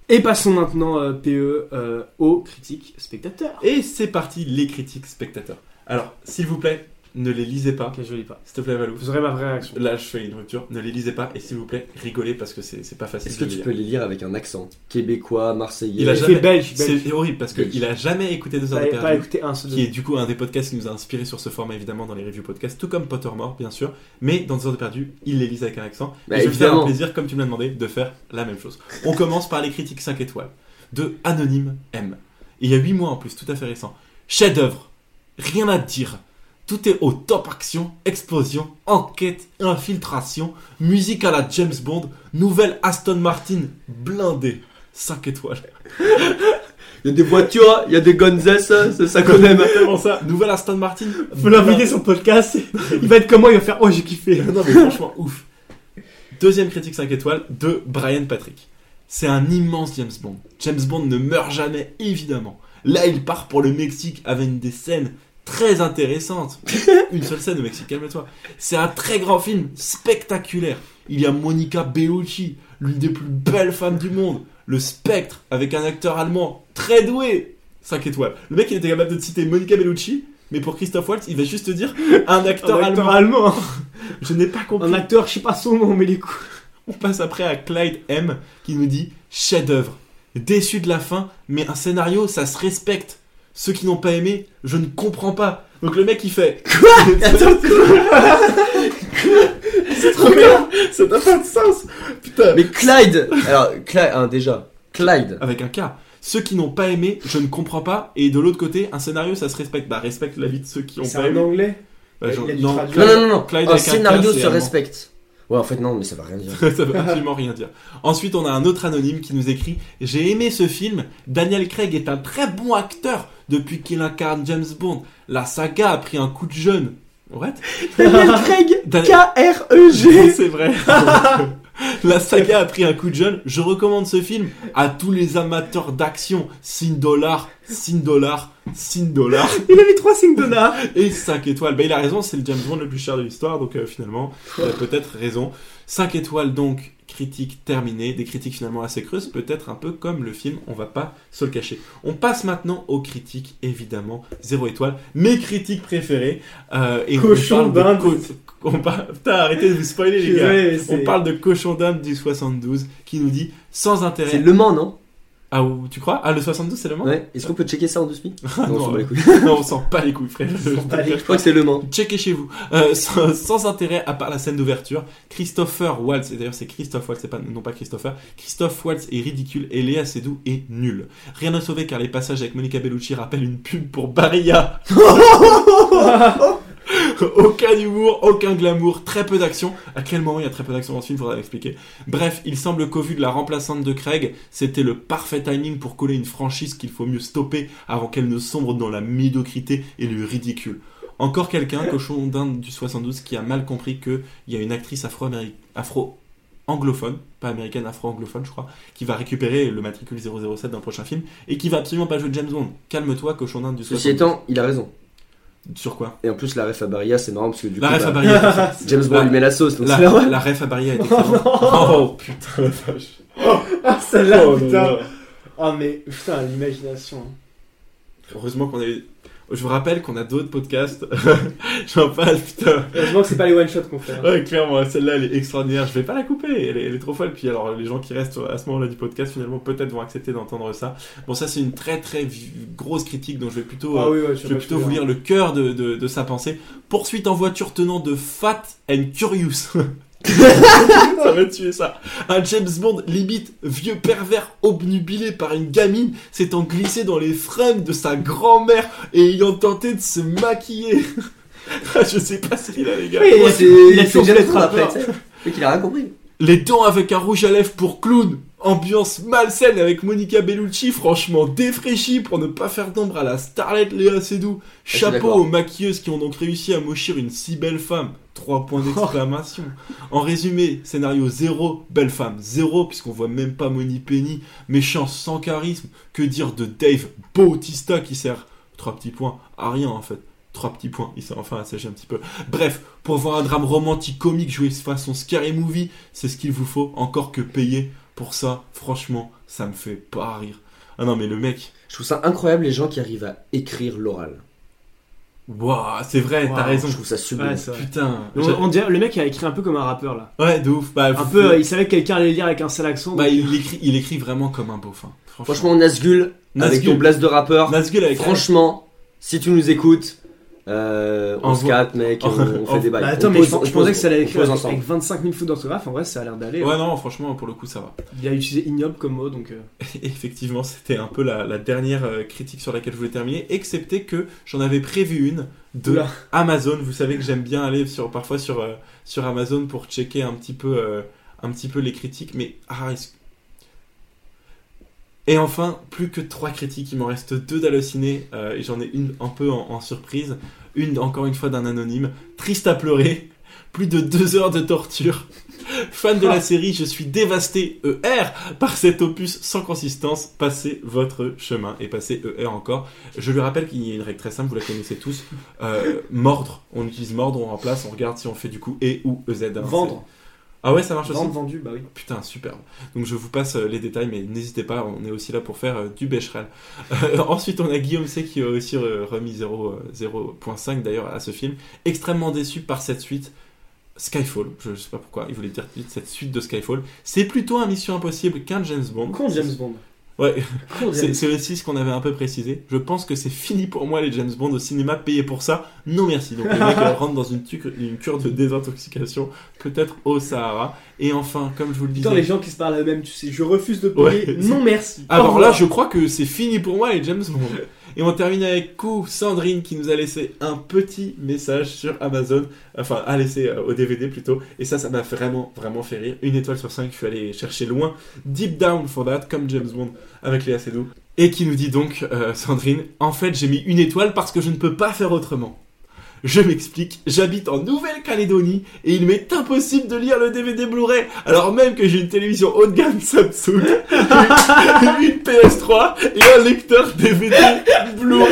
S2: Et passons maintenant, euh, PE, euh, aux critiques spectateurs.
S3: Et c'est parti, les critiques spectateurs. Alors, s'il vous plaît, ne les lisez pas.
S2: Ok, je lis pas.
S3: S'il te plaît, Valou.
S2: Vous aurez ma vraie réaction.
S3: Là, je fais une rupture. Ne les lisez pas et s'il vous plaît, rigolez parce que c'est c'est pas facile
S1: Est-ce que
S3: de
S1: tu
S3: lire.
S1: peux les lire avec un accent Québécois, marseillais
S3: Il a jamais-
S2: fait belge, belge.
S3: C'est horrible parce qu'il a jamais écouté deux heures
S2: Pas,
S3: de
S2: pas
S3: perdu.
S2: écouté un seul
S3: Qui est du coup un des podcasts qui nous a inspiré sur ce format évidemment dans les reviews podcasts, tout comme Pottermore bien sûr, mais dans deux heures de perdu, il les lise avec un accent.
S1: Bah,
S3: et je vais faire un
S1: évidemment.
S3: plaisir, comme tu me l'as demandé, de faire la même chose. On commence par les critiques 5 étoiles de Anonyme M. Il y a 8 mois en plus, tout à fait récent. Chef d'œuvre, rien à dire. Tout est au top action, explosion, enquête, infiltration, musique à la James Bond, nouvelle Aston Martin blindée. 5 étoiles.
S1: Il y a des voitures, il y a des gonzesses, ça, ça connaît maintenant.
S3: Tellement ça. Nouvelle Aston Martin.
S2: Faut l'inviter sur le podcast. Il va être comment Il va faire Oh, j'ai kiffé.
S3: non mais franchement ouf. Deuxième critique 5 étoiles de Brian Patrick. C'est un immense James Bond. James Bond ne meurt jamais, évidemment. Là, il part pour le Mexique avec une des scènes très intéressantes. une seule scène au Mexique, calme-toi. C'est un très grand film, spectaculaire. Il y a Monica Bellucci, l'une des plus belles femmes du monde. Le spectre, avec un acteur allemand très doué. 5 étoiles. Le mec, il était capable de citer Monica Bellucci, mais pour Christophe Waltz, il va juste te dire un acteur,
S2: Un acteur
S3: allemand.
S2: allemand.
S3: Je n'ai pas compris.
S2: Un acteur, je sais pas son nom, mais les coups.
S3: On passe après à Clyde M qui nous dit chef-d'œuvre. Déçu de la fin, mais un scénario, ça se respecte. Ceux qui n'ont pas aimé, je ne comprends pas. Donc le mec il fait Quoi? C'est trop bien Ça n'a pas de sens Putain
S1: Mais Clyde Alors, Clyde, hein, déjà, Clyde.
S3: Avec un K. Ceux qui n'ont pas aimé, je ne comprends pas. Et de l'autre côté, un scénario, ça se respecte. Bah, respecte l'avis de ceux qui ont
S2: C'est
S3: pas aimé.
S2: anglais?
S3: Bah,
S2: Il y a
S3: genre-
S2: du
S3: non,
S2: traduit.
S1: Non, non, non, non.
S3: Clyde
S1: Un
S3: avec un
S1: scénario
S3: c'est
S1: se
S3: allemand.
S1: respecte. Ouais, en fait, non, mais ça va rien dire.
S3: ça veut absolument rien dire. Ensuite, on a un autre anonyme qui nous écrit J'ai aimé ce film. Daniel Craig est un très bon acteur depuis qu'il incarne James Bond. La saga a pris un coup de jeune. What?
S2: Daniel Craig
S3: Dan-
S2: K-R-E-G
S3: C'est vrai. La saga a pris un coup de jeune. Je recommande ce film à tous les amateurs d'action. Sin dollar, sin dollar, sin dollar
S2: Il a mis 3 signes d'honneur
S3: et 5 étoiles. Bah, il a raison, c'est le James Bond le plus cher de l'histoire, donc euh, finalement, il a peut-être raison. 5 étoiles donc, critique terminée, des critiques finalement assez creuses, peut-être un peu comme le film, on va pas se le cacher. On passe maintenant aux critiques, évidemment, 0 étoile, mes critiques préférées. euh, et
S2: Cochon
S3: on parle de on parle... Putain, arrêtez de vous spoiler les gars. On parle de Cochon d'Inde du 72 qui nous dit sans intérêt.
S1: C'est Le Mans, non?
S3: Ah, ou- tu crois? Ah, le 72 c'est le Mans?
S1: Ouais. Est-ce qu'on peut checker ça en deux spi
S3: Ah,
S1: Non, on s'en bat les couilles.
S3: non, on sent pas les couilles, frère. Je te
S2: pas les
S3: cache
S1: Je crois que c'est Le Mans.
S3: Checkez chez vous. Euh, sans, sans intérêt à part la scène d'ouverture, Christopher Waltz, et d'ailleurs c'est Christophe Waltz, pas, non pas Christopher, Christophe Waltz est ridicule et Léa Seydoux est nul. Rien à sauver car les passages avec Monica Bellucci rappellent une pub pour Barilla. aucun humour, aucun glamour, très peu d'action. À quel moment il y a très peu d'action dans ce film, faudra l'expliquer. Bref, il semble qu'au vu de la remplaçante de Craig, c'était le parfait timing pour coller une franchise qu'il faut mieux stopper avant qu'elle ne sombre dans la médiocrité et le ridicule. Encore quelqu'un, cochon d'Inde du 72, qui a mal compris qu'il y a une actrice afro-américaine, afro anglophone, pas américaine, afro-anglophone, je crois, qui va récupérer le matricule 007 d'un prochain film et qui va absolument pas jouer James Bond. Calme-toi, cochon d'Inde du 72.
S1: Ceci étant, il a raison.
S3: Sur quoi
S1: Et en plus, la ref à Barilla, c'est marrant parce que du
S3: La
S1: coup,
S3: ref
S1: bah,
S3: à Barilla.
S1: James Bond
S3: La-
S1: lui met la sauce. Donc
S3: La, ref à Barilla est excellente. Oh putain la vache.
S2: Ah, celle-là,
S3: Oh là
S2: putain. Oh, mais putain, l'imagination.
S3: Heureusement qu'on a eu. Je vous rappelle qu'on a d'autres podcasts. J'en passe, putain.
S2: Heureusement que c'est pas les one-shots qu'on fait. hein.
S3: Ouais, clairement, celle-là, elle est extraordinaire. Je vais pas la couper, elle est, elle est trop folle. Puis alors, les gens qui restent à ce moment-là du podcast, finalement, peut-être vont accepter d'entendre ça. Bon, ça, c'est une très très grosse critique, donc je vais plutôt,
S2: Ah
S3: euh,
S2: oui, ouais,
S3: je vais plutôt vous lire le cœur de, de, de sa pensée. Poursuite en voiture tenant de Fat and Curious. ça va tuer ça. Un James Bond limite vieux pervers obnubilé par une gamine s'étant glissé dans les fringues de sa grand-mère et ayant tenté de se maquiller. Ah, je sais pas ce qu'il a les gars.
S2: Oui, il a toujours fait
S1: après. Le mec, il a rien compris.
S3: Les dents avec un rouge à lèvres pour clown. Ambiance malsaine avec Monica Bellucci, franchement défraîchie pour ne pas faire d'ombre à la starlet Léa Seydoux.
S1: suis
S3: Chapeau aux maquilleuses qui ont donc réussi à mochir une si belle femme. Trois points d'exclamation. En résumé, scénario zéro, belle femme zéro, puisqu'on voit même pas Moni Penny, méchant sans charisme. Que dire de Dave Bautista qui sert trois petits points à rien en fait. Trois petits points, il s'est enfin un petit peu. Bref, pour voir un drame romantique comique joué façon scary movie, c'est ce qu'il vous faut, encore que payer pour ça. Franchement, ça me fait pas rire. Ah non, mais le mec,
S1: Je trouve ça incroyable les gens qui arrivent à écrire l'oral.
S3: waouh, c'est vrai, t'as raison.
S1: Je trouve ça sublime.
S2: Ouais.
S3: Putain,
S2: On, dirait, le mec a écrit un peu comme un rappeur là.
S3: ouais, de ouf. Bah,
S2: Un
S3: vous-
S2: peu, il savait que quelqu'un allait lire avec un sale accent.
S3: bah,
S2: donc-
S3: il écrit, il écrit vraiment comme un beauf. hein. Franchement,
S1: Franchement, Nazgul, avec
S3: Nazgul.
S1: ton blast de rappeur,
S3: Nazgul avec
S1: franchement, si tu nous écoutes, euh, on se
S3: Envoie-
S1: capte, mec, on, on fait des
S2: Bah,
S1: bails.
S2: attends,
S1: On
S2: mais
S1: pose-
S2: je, pensais que ça allait avec, avec 25 000 fautes d'orthographe. En vrai, ça a l'air d'aller.
S3: Ouais,
S2: hein.
S3: non, franchement, pour le coup, ça va.
S2: Il a utilisé ignoble comme mot, donc. euh,
S3: Effectivement, c'était un peu la, la dernière euh, critique sur laquelle je voulais terminer, excepté que j'en avais prévu une de
S2: Oula.
S3: Amazon. Vous savez que j'aime bien aller sur, parfois sur, euh, sur Amazon pour checker un petit peu, euh, un petit peu les critiques, mais ah, est-ce- Et enfin, plus que trois critiques, il m'en reste deux d'halluciné, euh, et j'en ai une un peu en, en surprise, une encore une fois d'un anonyme, triste à pleurer, plus de deux heures de torture. Fan de la série, je suis dévasté ER par cet opus sans consistance. Passez votre chemin et passez ER encore. Je lui rappelle qu'il y a une règle très simple, vous la connaissez tous. Euh, mordre, on utilise mordre, on remplace, on regarde si on fait du coup E ou EZ. hein,
S2: Vendre.
S3: c'est- Ah ouais, ça marche aussi.
S2: Vendre, vendu, bah oui.
S3: Putain, superbe. Donc je vous passe euh, les détails, mais n'hésitez pas, on est aussi là pour faire euh, du Becherel. Euh, ensuite, on a Guillaume C qui a aussi remis 0, euh, 0.5 d'ailleurs à ce film. Extrêmement déçu par cette suite. Skyfall, je sais pas pourquoi, il voulait dire cette suite de Skyfall. C'est plutôt un Mission Impossible qu'un James Bond.
S2: Con James Bond.
S3: Ouais,
S2: Con,
S3: c'est aussi ce qu'on avait un peu précisé. Je pense que c'est fini pour moi les James Bond au cinéma, payé pour ça. Non merci. Donc le mec rentre dans une, tuc- une cure de désintoxication, peut-être au Sahara. Et enfin, comme je vous le disais.
S2: Putain, les gens qui se parlent à eux-mêmes, tu sais, je refuse de payer.
S3: Ouais,
S2: non merci.
S3: Alors là, je crois que c'est fini pour moi les James Bond. Et on termine avec coup Sandrine qui nous a laissé un petit message sur Amazon, enfin a laissé euh, au DVD plutôt. Et ça, ça m'a vraiment, vraiment fait rire. Une étoile sur cinq, je suis allé chercher loin. Deep down for that, comme James Bond avec Léa Seydoux. Et qui nous dit donc, euh, Sandrine, en fait j'ai mis une étoile parce que je ne peux pas faire autrement. Je m'explique, j'habite en Nouvelle-Calédonie et il m'est impossible de lire le DVD Blu-ray alors même que j'ai une télévision haut de gamme Samsung, une, une PS3 et un lecteur DVD Blu-ray.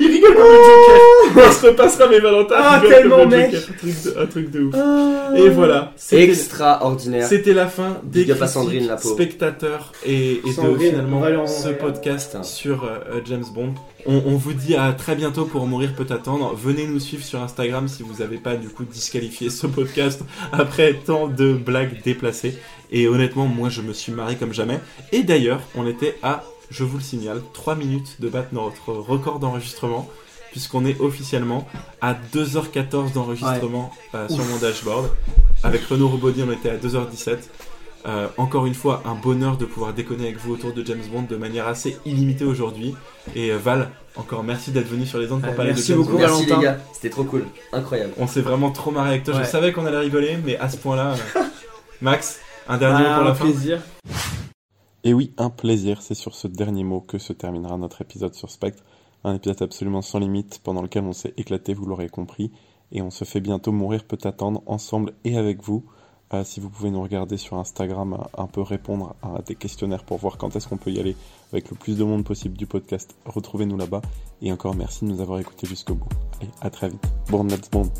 S3: Il rigole comme le Joker. On se repassera mes Valentins.
S2: Ah, tellement, mec.
S3: Un truc de, un truc de ouf.
S2: Ah.
S3: Et voilà. C'était-
S1: Extraordinaire.
S3: c'était la fin des critiques,
S1: Sandrine, la
S3: spectateurs et, et de
S2: Sandrine,
S3: finalement
S2: on
S3: ce podcast
S1: Putain.
S3: sur euh, euh, James Bond. On, on vous dit à très bientôt pour mourir peut attendre. Venez nous suivre sur Instagram si vous n'avez pas du coup disqualifié ce podcast après tant de blagues déplacées. Et honnêtement, moi je me suis marré comme jamais. Et d'ailleurs, on était à, je vous le signale, 3 minutes de battre notre record d'enregistrement. Puisqu'on est officiellement à 2h14 d'enregistrement euh, sur mon dashboard. Avec Renaud Robody, on était à 2h17. Euh, encore une fois, un bonheur de pouvoir déconner avec vous autour de James Bond de manière assez illimitée aujourd'hui. Et euh, Val, encore merci d'être venu sur les ondes pour parler
S2: merci
S3: de James
S2: beaucoup,
S3: Bond.
S1: Merci
S2: Valentin.
S1: les gars, c'était trop cool. Incroyable.
S3: On s'est vraiment trop marré avec toi.
S2: Ouais.
S3: Je savais qu'on allait rigoler, mais à ce point-là, euh, Max, un dernier mot pour la
S2: un
S3: fin.
S2: plaisir.
S4: Et oui, un plaisir, c'est sur ce dernier mot que se terminera notre épisode sur Spectre. Un épisode absolument sans limite, pendant lequel on s'est éclaté, vous l'aurez compris. Et on se fait bientôt mourir peut attendre, ensemble et avec vous. Euh, si vous pouvez nous regarder sur Instagram, euh, un peu répondre à des questionnaires pour voir quand est-ce qu'on peut y aller avec le plus de monde possible du podcast, retrouvez-nous là-bas. Et encore merci de nous avoir écoutés jusqu'au bout. Et à très vite. Bon, let's bond.